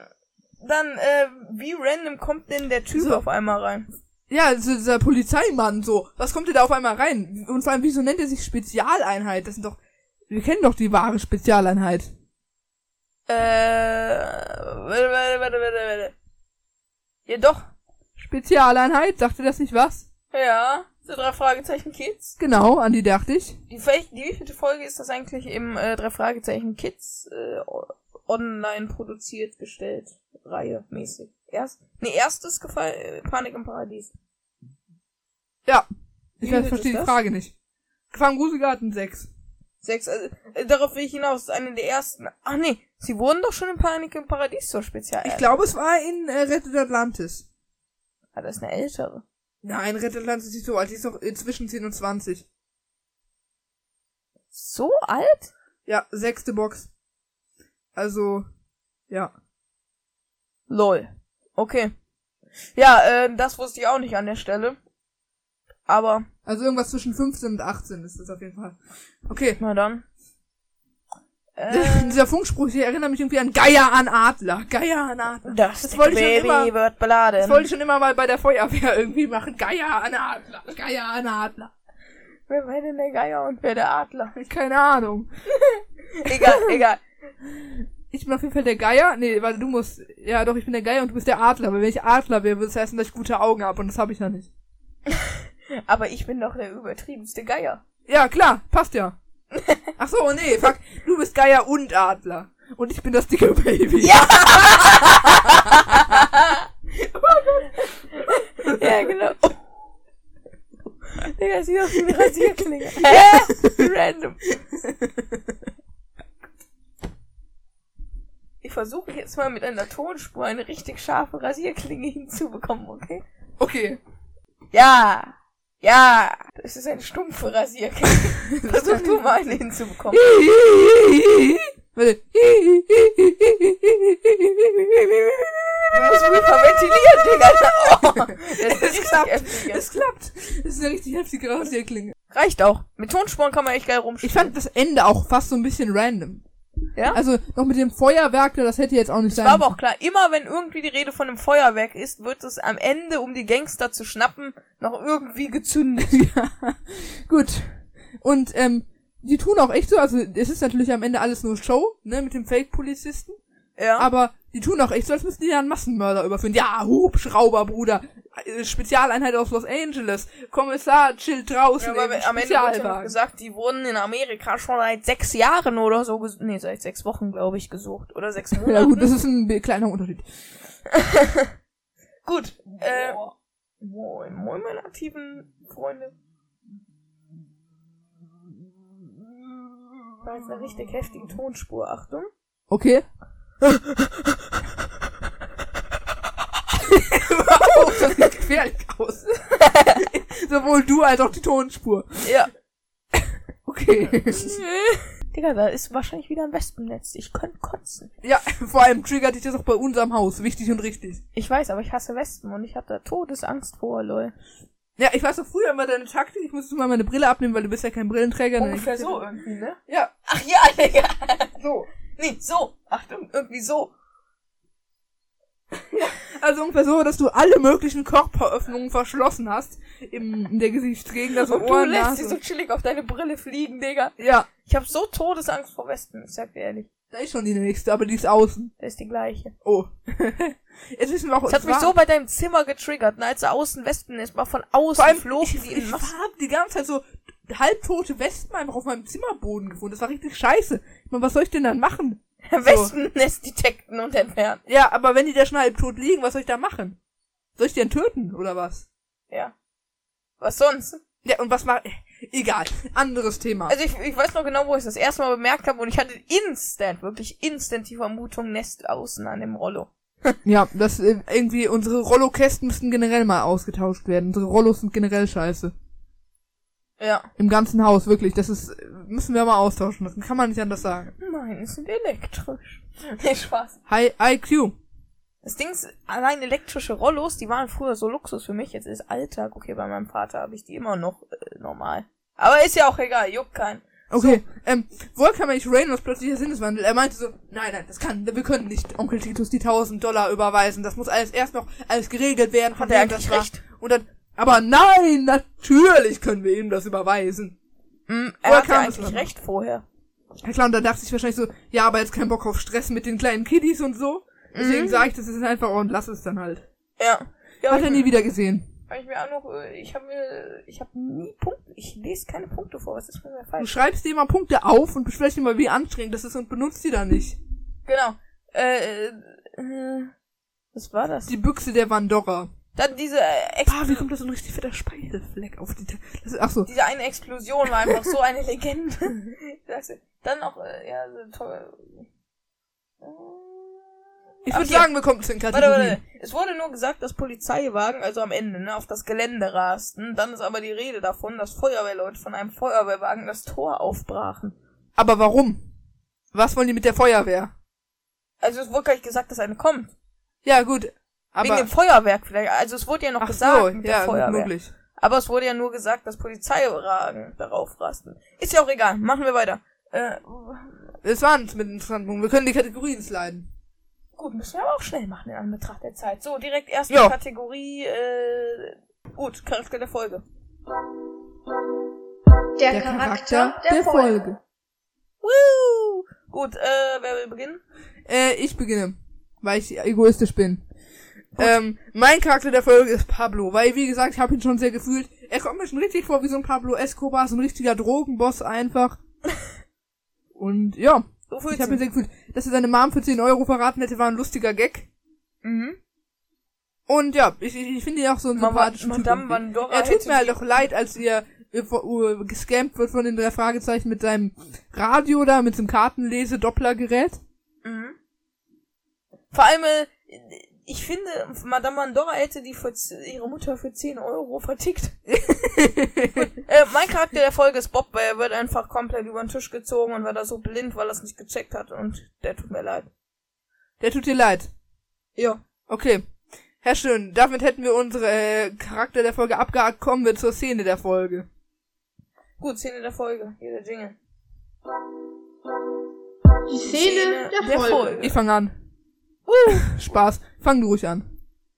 dann, äh, wie random kommt denn der Typ So. auf einmal rein? Ja, so dieser Polizeimann, so. Was kommt denn da auf einmal rein? Und vor allem, wieso nennt er sich Spezialeinheit? Das sind doch, wir kennen doch die wahre Spezialeinheit. Äh, warte, warte, warte, warte, warte. Ja, doch. Spezialeinheit, sagte das nicht was? Ja. So drei Fragezeichen Kids. Genau, an die dachte ich. Die, die wievielte Folge ist das eigentlich im äh, drei Fragezeichen Kids äh, online produziert, gestellt, Reihe mäßig? Erst, nee, erstes Gefall, äh, Panik im Paradies. Ja. Ich verstehe die? Frage nicht. Gefangen Gruselgarten 6. Sechs, also, äh, darauf will ich hinaus, das ist eine der ersten. Ach nee, sie wurden doch schon in Panik im Paradies zur Spezial. Ich glaube, es war in äh, Rettet Atlantis. Ah, das ist eine ältere. Nein, Rettet Atlantis ist nicht so alt, die ist noch äh, zwischen 10 und 20. So alt? Ja, sechste Box. Also, ja. Lol. Okay. Ja, äh, das wusste ich auch nicht an der Stelle. Aber, Also irgendwas zwischen 15 und 18 ist das auf jeden Fall. Okay. na dann. Äh, Dieser Funkspruch, ich erinnere mich irgendwie an Geier an Adler. Geier an Adler. das, Das wollte ich schon Baby immer- wird beladen. Das wollte ich schon immer mal bei der Feuerwehr irgendwie machen. Geier an Adler. Geier an Adler. Wer war denn der Geier und wer der Adler? Keine Ahnung. Egal, egal. Ich bin auf jeden Fall der Geier. Nee, weil du musst. Ja, doch, ich bin der Geier und du bist der Adler. Weil wenn ich Adler wäre, würde es heißen, dass ich gute Augen habe. Und das habe ich noch nicht. Aber ich bin doch der übertriebenste Geier. Ja, klar. Passt ja. Ach so, nee, fuck. Du bist Geier und Adler. Und ich bin das dicke Baby. Ja! ja, genau. Oh. Digga, sieht aus wie eine Rasierklinge. Hä? Random. Ich versuche jetzt mal mit einer Tonspur eine richtig scharfe Rasierklinge hinzubekommen, okay? Okay. Ja! Ja! Das ist eine stumpfe Rasierklinge. Versuch du mal eine hinzubekommen. Warte. Du musst hyperventilieren, Digga. Oh, das klappt. Es klappt. Das ist eine richtig heftige Rasierklinge. Reicht auch. Mit Tonspuren kann man echt geil Ich rumspielen. fand das Ende auch fast so ein bisschen random. Ja? Also noch mit dem Feuerwerk, das hätte jetzt auch nicht Es sein war aber auch klar, immer wenn irgendwie die Rede von einem Feuerwerk ist, wird es am Ende, um die Gangster zu schnappen, noch irgendwie gezündet. ja. Gut. Und ähm, die tun auch echt so, also es ist natürlich am Ende alles nur Show, ne, mit dem Fake-Polizisten. Ja. Aber die tun auch echt so, als müssten die ja einen Massenmörder überführen. Ja, Hubschrauber, Bruder. Äh, Spezialeinheit aus Los Angeles. Kommissar chillt draußen ja, im aber am Ende wird ja gesagt, die wurden in Amerika schon seit sechs Jahren oder so gesucht. Nee, seit sechs Wochen, glaube ich, gesucht. Oder sechs Monate. Ja gut, das ist ein kleiner Unterschied. Gut, äh, moin, moin, meine aktiven Freunde. War jetzt eine richtig heftige Tonspur, Achtung. Okay. wow, das sieht gefährlich aus. Sowohl du als auch die Tonspur. Ja. Okay. Digga, da ist wahrscheinlich wieder ein Wespennetz. Ich könnte kotzen. Ja, vor allem triggert dich das auch bei unserem Haus. Wichtig und richtig. Ich weiß, aber ich hasse Wespen und ich hab da Todesangst vor, lol. Ja, ich weiß noch früher immer deine Taktik. Ich musste mal meine Brille abnehmen, weil du bist ja kein Brillenträger. ne? Ungefähr so irgendwie, ne? Ja, Ach ja, Digga. so. Nee, so. Achtung, irgendwie so. Also ungefähr so, dass du alle möglichen Körperöffnungen verschlossen hast. Im, in der Gesichtsgegend, also Und du Ohren, lässt sie so chillig auf deine Brille fliegen, Digga. Ja, Ich hab so Todesangst vor Wespen, ich sag dir ehrlich. da ist schon die nächste, aber die ist außen. Das ist die gleiche. Oh. Jetzt wissen wir auch, Das hat mich war- so bei deinem Zimmer getriggert, ne, als da außen Wespen ist, mal von außen allem, flogen ich, die ich in Massen. hab die ganze Zeit so halbtote Wespen einfach auf meinem Zimmerboden gefunden. Das war richtig scheiße. Ich meine, was soll ich denn dann machen? Wespennest detekten und entfernen. Ja, aber wenn die da schon halbtot liegen, was soll ich da machen? Soll ich die denn töten, oder was? Ja. Was sonst? Ja, und was mach... Egal. Anderes Thema. Also ich, ich weiß noch genau, wo ich das erste Mal bemerkt habe und ich hatte instant, wirklich instant die Vermutung, Nest außen an dem Rollo. ja, das äh, irgendwie, unsere Rollo-Kästen müssten generell mal ausgetauscht werden. Unsere Rollos sind generell scheiße. Ja. Im ganzen Haus, wirklich. Das ist, müssen wir mal austauschen. Das kann man nicht anders sagen. Meine sind elektrisch. Nee, Spaß. Hi, IQ. Das Ding ist, allein elektrische Rollos, die waren früher so Luxus für mich, jetzt ist Alltag. Okay, bei meinem Vater habe ich die immer noch äh, normal. Aber ist ja auch egal, juckt keinen. Okay, ähm, woher kam eigentlich Reynolds plötzlicher Sinneswandel? Er meinte so, nein, nein, das kann, wir können nicht Onkel Titus die 1000 Dollar überweisen. Das muss alles erst noch alles geregelt werden. von Hat er das eigentlich recht? Und dann, aber nein, natürlich können wir ihm das überweisen. Mm, er hat ja kam es eigentlich dann? recht vorher. Ja klar, und da dachte ich wahrscheinlich so, ja, aber jetzt keinen Bock auf Stress mit den kleinen Kiddies und so. Deswegen Mhm. sage ich, das ist einfach und lass es dann halt. Ja. ja Hat er nie wieder gesehen. Hab ich mir auch noch, äh, ich habe mir, ich habe nie Punkte, ich lese keine Punkte vor, was ist mir Du falsch? schreibst dir immer Punkte auf und dir mal, wie anstrengend das ist und benutzt die dann nicht. Genau. Äh, äh, was war das? Die Büchse der Vandora. Dann diese, äh, Ex Ah, wie kommt da so ein richtig fetter Speichelfleck auf die... Ta- Das ist, ach so. diese eine Explosion war einfach so eine Legende. Das- Dann noch, äh, ja, so toll. Ich würde sagen, wir kommen zu den Warte, Kategorien. warte. Es wurde nur gesagt, dass Polizeiwagen, also am Ende, ne, auf das Gelände rasten. Dann ist aber die Rede davon, dass Feuerwehrleute von einem Feuerwehrwagen das Tor aufbrachen. Aber warum? Was wollen die mit der Feuerwehr? Also es wurde gleich gesagt, dass eine kommt. Ja, gut. Wegen Aber... dem Feuerwerk vielleicht. Also es wurde ja noch Ach gesagt so, mit der ja, gut Feuerwehr. möglich. Aber es wurde ja nur gesagt, dass Polizeiwagen darauf rasten. Ist ja auch egal. Machen wir weiter. Äh, Das waren es mit den interessanten Punkten. Wir können die Kategorien sliden. gut, müssen wir aber auch schnell machen in Anbetracht der Zeit. So, direkt erste Ja. Kategorie. Äh, gut, Charakter der Folge. Der, Charakter, der, Folge. Woo! Gut, äh, wer will beginnen? Äh, ich beginne. Weil ich egoistisch bin. Ähm, mein Charakter der Folge ist Pablo, weil, wie gesagt, ich habe ihn schon sehr gefühlt. Er kommt mir schon richtig vor wie so ein Pablo Escobar, so ein richtiger Drogenboss einfach. Und ja, So ich habe ihn sehr gefühlt. Dass er seine Mom für 10 Euro verraten hätte, war ein lustiger Gag. Mhm. Und ja, ich, ich, finde ihn auch so einen sympathischen Typ. Madame. Vandora Er tut mir halt auch leid, als ihr äh, äh, gescampt wird von den drei Fragezeichen mit seinem Radio da, mit dem Kartenlese-Dopplergerät. Mhm. Vor allem, äh, ich finde, Madame Mandora hätte die für ihre Mutter für 10 Euro vertickt. äh, mein Charakter der Folge ist Bob, weil er wird einfach komplett über den Tisch gezogen und war da so blind, weil er es nicht gecheckt hat und der tut mir leid. Der tut dir leid. Ja. Okay. Herr Schön, damit hätten wir unsere äh, Charakter der Folge abgehakt. Kommen wir zur Szene der Folge. Gut, Szene der Folge. Hier der Jingle. Die Szene der, Folge. Ich fange an. Spaß. Fang du ruhig an.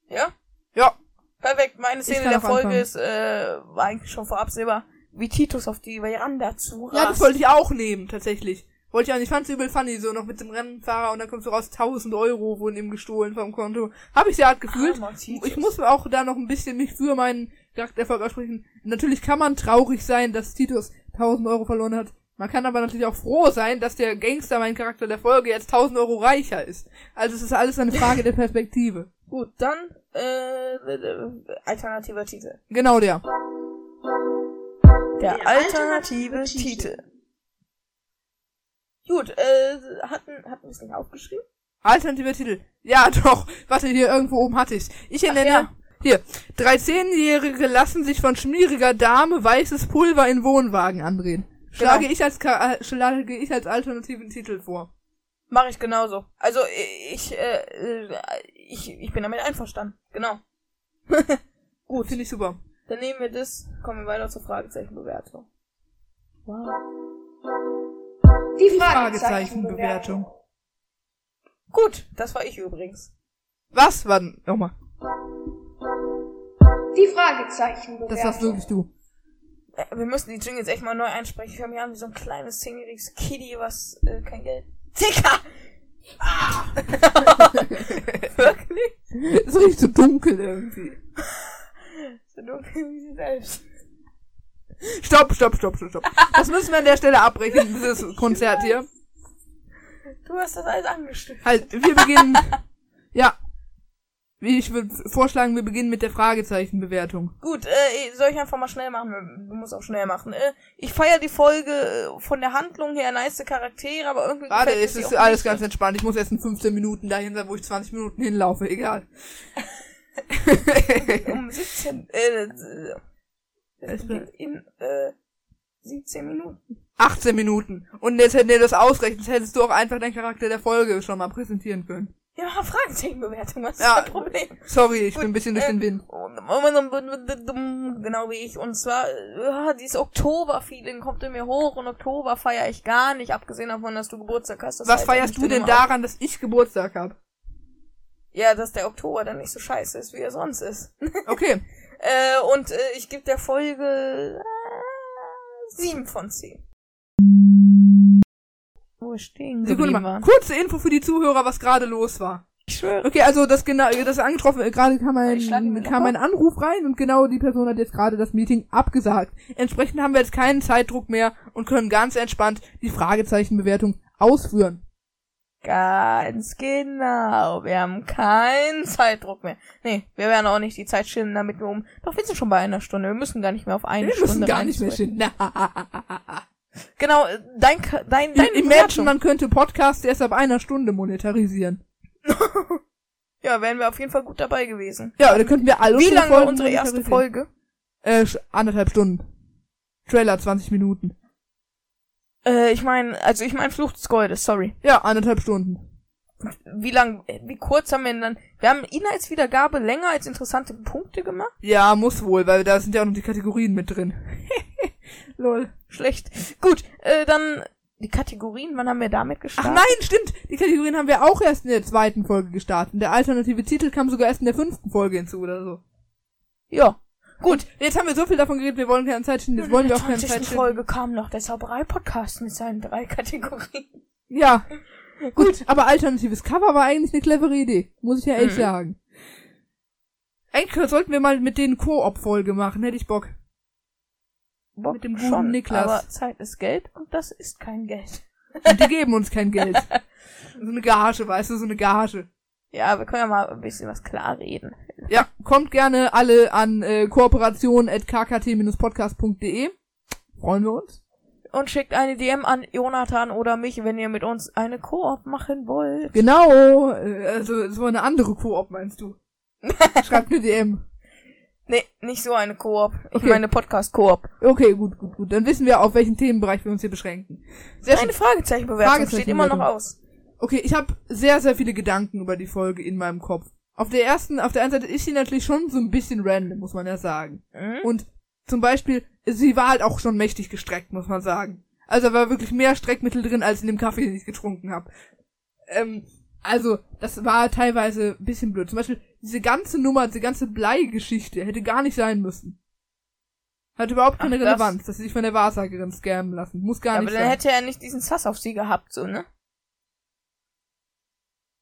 Ja? Ja. Perfekt. Meine Szene der Folge anfangen. ist, äh, war eigentlich schon vorab sehbar, wie Titus auf die Veranda zu Ja, das wollte ich auch nehmen, tatsächlich. Wollte ich auch nicht. Ich fand's übel funny, so noch mit dem Rennfahrer und dann kommst du raus, 1000 Euro wurden ihm gestohlen vom Konto. Hab ich sehr hart gefühlt. Titus. Ich muss auch da noch ein bisschen mich für meinen Charaktererfolg aussprechen. Natürlich kann man traurig sein, dass Titus 1000 Euro verloren hat. Man kann aber natürlich auch froh sein, dass der Gangster, mein Charakter der Folge, jetzt 1000 Euro reicher ist. Also es ist alles eine Frage der Perspektive. Gut, dann äh, alternativer Titel. Genau der. Der, Der alternative, alternative Titel. Gut, äh, hatten, hatten wir es nicht aufgeschrieben? Alternativer Titel. Ja, doch. Warte, hier irgendwo oben hatte ich's. Ich nenne ja. hier. 13-Jährige lassen sich von schmieriger Dame weißes Pulver in Wohnwagen andrehen. Schlage Genau. ich als äh, schlage ich als alternativen Titel vor. Mache ich genauso. Also ich, äh, äh, ich, ich bin damit einverstanden. Genau. Gut, finde ich super. Dann nehmen wir das, kommen wir weiter zur Fragezeichenbewertung. Wow. Die Fragezeichenbewertung. Gut, das war ich übrigens. Was? Wann? Nochmal. Die Fragezeichenbewertung. Das warst wirklich du. Äh, Wir müssen die Jingles echt mal neu einsprechen. Ich höre mich an wie so ein kleines, zehnjähriges Kitty, was äh, kein Geld... Dicker! Ah! Wirklich? Es riecht so dunkel irgendwie. So dunkel wie sie selbst. Stopp, stopp, stopp, stopp, stopp. Das müssen wir an der Stelle abbrechen, dieses Konzert hier. Du hast das alles angestiftet. Halt, wir beginnen. Ja. Ich würde vorschlagen, wir beginnen mit der Fragezeichenbewertung. Gut, äh, soll ich einfach mal schnell machen? Du musst auch schnell machen. Äh, ich feiere die Folge äh, von der Handlung her, nice Charaktere, aber irgendwie Warte, es ist alles ganz entspannt. Ich muss erst in 15 Minuten dahin sein, wo ich 20 Minuten hinlaufe. Egal. um 17, äh, äh, beginnt in, äh, 17 Minuten. 18 Minuten. Und jetzt hätten wir das ausrechnet, hättest du auch einfach deinen Charakter der Folge schon mal präsentieren können. Ja, Fragezeichenbewertung, was Ja. ist das Problem? Sorry, ich Gut, bin ein bisschen durch äh, den Wind. Genau wie ich. Und zwar, äh, dieses Oktober-Feeling kommt in mir hoch und Oktober feiere ich gar nicht, abgesehen davon, dass du Geburtstag hast. Das Was feierst du denn daran, dass ich Geburtstag habe? Ja, dass der Oktober dann nicht so scheiße ist, wie er sonst ist. Okay. Äh, und äh, ich gebe der Folge äh, 7 von 10. Ist stehen Sekunde mal. war. Kurze Info für die Zuhörer, was gerade los war. Ich schwöre. Okay, also das genau, das angetroffen, äh, gerade kam ein, kam ein Anruf rein und genau die Person hat jetzt gerade das Meeting abgesagt. Entsprechend haben wir jetzt keinen Zeitdruck mehr und können ganz entspannt die Fragezeichenbewertung ausführen. Ganz genau. Wir haben keinen Zeitdruck mehr. Nee, wir werden auch nicht die Zeit schinden, damit wir um. Doch, wir sind schon bei einer Stunde. Wir müssen gar nicht mehr auf eine Wir Stunde müssen gar nicht mehr reinswitchen. Genau, äh, dein, dein, dein Imagine, man könnte Podcasts erst ab einer Stunde monetarisieren. Ja, wären wir auf jeden Fall gut dabei gewesen. Ja, da könnten wir alle Wie lange war Folgen unsere erste. Folge? Äh, anderthalb Stunden. Trailer 20 Minuten. Äh, ich meine, also ich meine Flucht des Goldes, sorry. Ja, anderthalb Stunden. Wie lang, äh, wie kurz haben wir denn dann? Wir haben Inhaltswiedergabe länger als interessante Punkte gemacht? Ja, muss wohl, weil da sind ja auch noch die Kategorien mit drin. Lol. Schlecht. Gut, äh, dann die Kategorien, wann haben wir damit Ach gestartet? nein, stimmt. Die Kategorien haben wir auch erst in der zweiten Folge gestartet. Der alternative Titel kam sogar erst in der fünften Folge hinzu oder so. Ja. Gut, jetzt haben wir so viel davon geredet, wir wollen keine Zeit schinden, jetzt wollen wir auch in keine der Zeit 20. schinden. Folge kam noch der Zauberei-Podcast mit seinen drei Kategorien. Ja. Gut, aber alternatives Cover war eigentlich eine clevere Idee. Muss ich ja echt Mhm. sagen. Eigentlich sollten wir mal mit denen Koop-Folge machen, hätte ich Bock. Bock Mit dem guten schon, Niklas. Aber Zeit ist Geld und das ist kein Geld. Und die geben uns kein Geld. So eine Gage, weißt du, so eine Gage. Ja, wir können ja mal ein bisschen was klar reden. Ja, kommt gerne alle an äh, kooperation.kkt-podcast.de. Freuen wir uns. Und schickt eine DM an Jonathan oder mich, wenn ihr mit uns eine Koop machen wollt. Genau, äh, also so eine andere Koop meinst du. Schreibt eine DM. Nee, nicht so eine Koop. Ich Okay. meine Podcast-Koop. Okay, gut, gut, gut. Dann wissen wir, auf welchen Themenbereich wir uns hier beschränken. Sehr schön. Eine Fragezeichenbewertung steht immer noch aus. Okay, ich habe sehr, sehr viele Gedanken über die Folge in meinem Kopf. Auf der ersten, auf der einen Seite ist sie natürlich schon so ein bisschen random, muss man ja sagen. Mhm. Und zum Beispiel, sie war halt auch schon mächtig gestreckt, muss man sagen. Also da war wirklich mehr Streckmittel drin, als in dem Kaffee, den ich getrunken habe. Ähm, also, das war teilweise ein bisschen blöd. Zum Beispiel, diese ganze Nummer, diese ganze Bleigeschichte hätte gar nicht sein müssen. Hat überhaupt keine Ach, das- Relevanz, dass sie sich von der Wahrsagerin scammen lassen. Muss gar aber nicht dann sein. hätte er nicht diesen Sass auf sie gehabt, so, ne?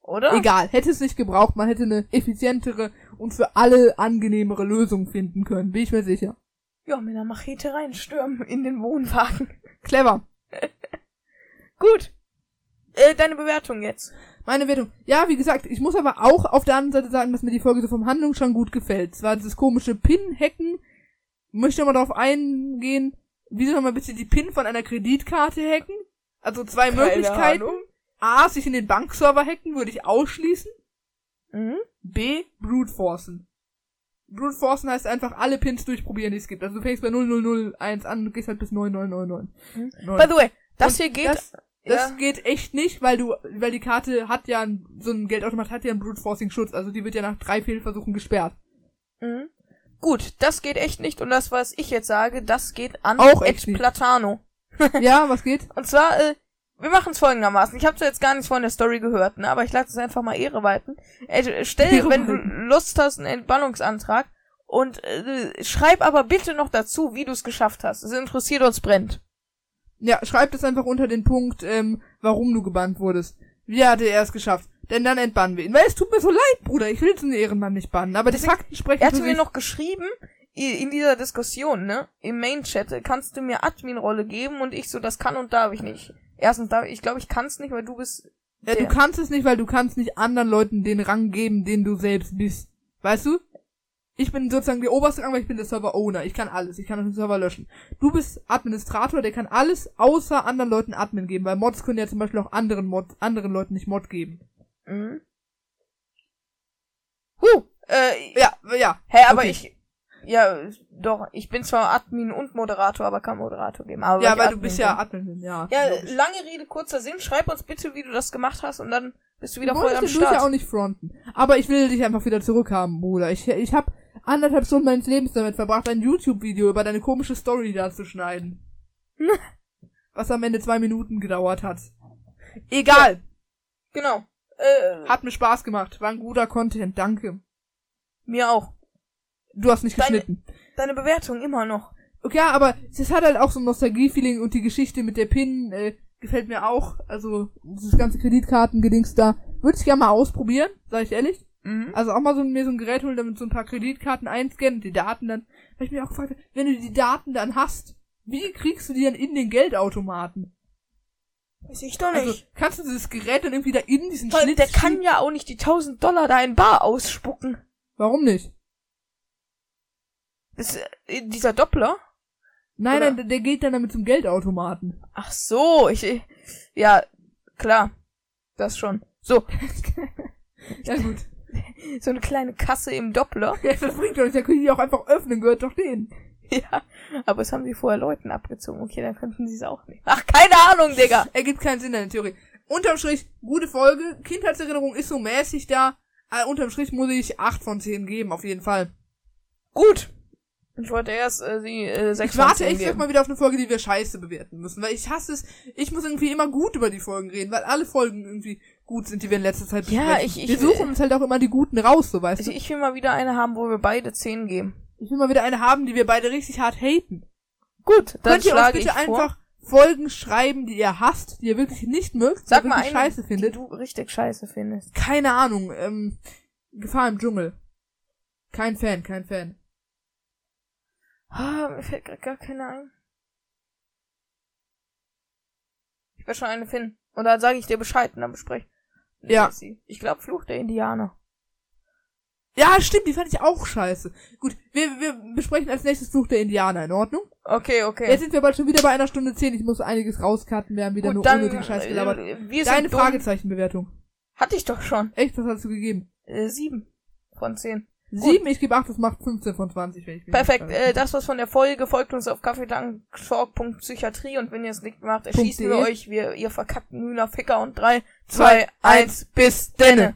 Oder? Egal, hätte es nicht gebraucht, man hätte eine effizientere und für alle angenehmere Lösung finden können, bin ich mir sicher. Ja, mit einer Machete reinstürmen in den Wohnwagen. Clever. Gut. Äh, dann deine Bewertung jetzt. Meine Wertung. Ja, wie gesagt, ich muss aber auch auf der anderen Seite sagen, dass mir die Folge so vom Handlung schon gut gefällt. Es war dieses komische Pin-Hacken. Möchte mal darauf eingehen, wie soll man bitte die Pin von einer Kreditkarte hacken? Also zwei Keine Möglichkeiten. Ahnung. A, sich in den Bankserver hacken, würde ich ausschließen. Mhm. B, Brute Forcen. Brute Forcen heißt einfach alle Pins durchprobieren, die es gibt. Also du fängst bei 0001 an und gehst halt bis 9999. By the way, das Und hier geht. Das, das ja, geht echt nicht, weil du, weil die Karte hat ja, ein- so ein Geldautomat hat ja einen Brute Forcing Schutz, also die wird ja nach drei Fehlversuchen gesperrt. mhm. Gut, das geht echt nicht. Und das, was ich jetzt sage, das geht an Auch Ed. Platano. ja, was geht? Und zwar, äh, wir machen es folgendermaßen. Ich habe zwar jetzt gar nichts von der Story gehört, ne, aber ich lasse es einfach mal Ehre walten. Äh, stell, Ehre wenn du Lust hast, einen Entbannungsantrag und äh, schreib aber bitte noch dazu, wie du es geschafft hast. Es interessiert uns brennt. Ja, schreib das einfach unter den Punkt, ähm, warum du gebannt wurdest. Wie hatte er es geschafft? Denn dann entbannen wir ihn. Weil es tut mir so leid, Bruder. Ich will diesen Ehrenmann nicht bannen. Aber die Deswegen- Fakten sprechen Er hatte mir noch geschrieben, in dieser Diskussion, ne, im Main-Chat, kannst du mir Admin-Rolle geben und ich so, das kann und darf ich nicht. Erstens darf ich, glaube ich, kann es nicht, weil du bist Ja, du der- kannst es nicht, weil du kannst nicht anderen Leuten den Rang geben, den du selbst bist. Weißt du? Ich bin sozusagen der oberste Rang, weil ich bin der Server-Owner. Ich kann alles. Ich kann den Server löschen. Du bist Administrator, der kann alles außer anderen Leuten Admin geben, weil Mods können ja zum Beispiel auch anderen Mods, anderen Leuten nicht Mod geben. Mhm. Huh, äh, Ja, ja. hä, aber okay. ich, ja, doch, ich bin zwar Admin und Moderator, aber kann Moderator geben. Aber Ja, ich weil du bist ja. Admin, ja. Ja, lange Rede, kurzer Sinn. Schreib uns bitte, wie du das gemacht hast und dann bist du wieder Du voll am den Dude ja auch Start. nicht fronten. Aber ich will dich einfach wieder zurückhaben, Bruder. Ich, ich hab anderthalb Stunden meines Lebens damit verbracht, ein YouTube-Video über deine komische Story da zu schneiden. Was am Ende zwei Minuten gedauert hat. Egal. Genau. Äh, Hat mir Spaß gemacht. War ein guter Content. Danke. mir auch. Du hast nicht Deine- geschnitten. Deine Bewertung immer noch. Okay, ja, aber es hat halt auch so ein Nostalgie-Feeling und die Geschichte mit der PIN äh, gefällt mir auch. Also, dieses ganze Kreditkartengedings da. Würde ich gerne mal ausprobieren, sag ich ehrlich. Mhm. Also auch mal so mir so ein Gerät holen, damit so ein paar Kreditkarten einscannen, die Daten dann. Weil ich mich auch gefragt habe, wenn du die Daten dann hast, wie kriegst du die dann in den Geldautomaten? Weiß ich doch Also nicht. kannst du dieses Gerät dann irgendwie da in diesen allem, Schlitz der kann ja auch nicht die 1000 Dollar da in Bar ausspucken. Warum nicht? Das, äh, dieser Doppler? Nein, Oder- nein, der geht dann damit zum Geldautomaten. Ach so, ich, ich- ja, klar. Das schon. So, Ja gut. so eine kleine Kasse im Doppler. Ja, das bringt doch nichts, der können die auch einfach öffnen, gehört doch denen. Ja, aber es haben sie vorher Leuten abgezogen. Okay, dann könnten sie es auch nicht. Ach, keine Ahnung, Digga. Ergibt keinen Sinn, deine Theorie. Unterm Strich, gute Folge. Kindheitserinnerung ist so mäßig da. Äh, unterm Strich muss ich 8 von 10 geben, auf jeden Fall. Gut. Ich wollte erst äh, sie äh, 6 Ich warte von 10 echt mal wieder auf eine Folge, die wir scheiße bewerten müssen, weil ich hasse es. Ich muss irgendwie immer gut über die Folgen reden, weil alle Folgen irgendwie gut sind, die wir in letzter Zeit Ja, besprechen. ich- ich wir will- suchen uns halt auch immer die guten raus, so weißt Also du. ich will mal wieder eine haben, wo wir beide 10 geben. Ich will mal wieder eine haben, die wir beide richtig hart haten. Gut, dann Könnt ihr uns bitte ich vor. einfach Folgen schreiben, die ihr hasst, die ihr wirklich nicht mögt, Sag die ihr mal wirklich eine, scheiße findet? die du richtig scheiße findest. Keine Ahnung, ähm, Gefahr im Dschungel. Kein Fan, kein Fan. Ah, mir fällt grad gar keine ein. Ich werde schon eine finden. Und dann sage ich dir Bescheid und dann bespreche Ja. sie. Ich glaube Fluch der Indianer. Ja, stimmt, die fand ich auch scheiße. Gut, wir, wir besprechen als nächstes Fluch der Indianer, in Ordnung? Okay, okay. Jetzt sind wir bald schon wieder bei einer Stunde zehn. Ich muss einiges rauskarten. Wir haben wieder Gut, nur dann, unnötigen Scheiß gelabert. äh, wir Deine. Fragezeichenbewertung. Hatte ich doch schon. Echt, was hast du gegeben? Äh, sieben von zehn. Sieben, ich gebe acht, das macht 15 von 20, wenn ich mich Perfekt, äh, das war's von der Folge. Folgt uns auf kaffeedanktalk.psychiatrie und wenn ihr es nicht macht, erschießen wir euch, wir, ihr verkackten Hühner, Ficker und drei, zwei, eins, bis denne.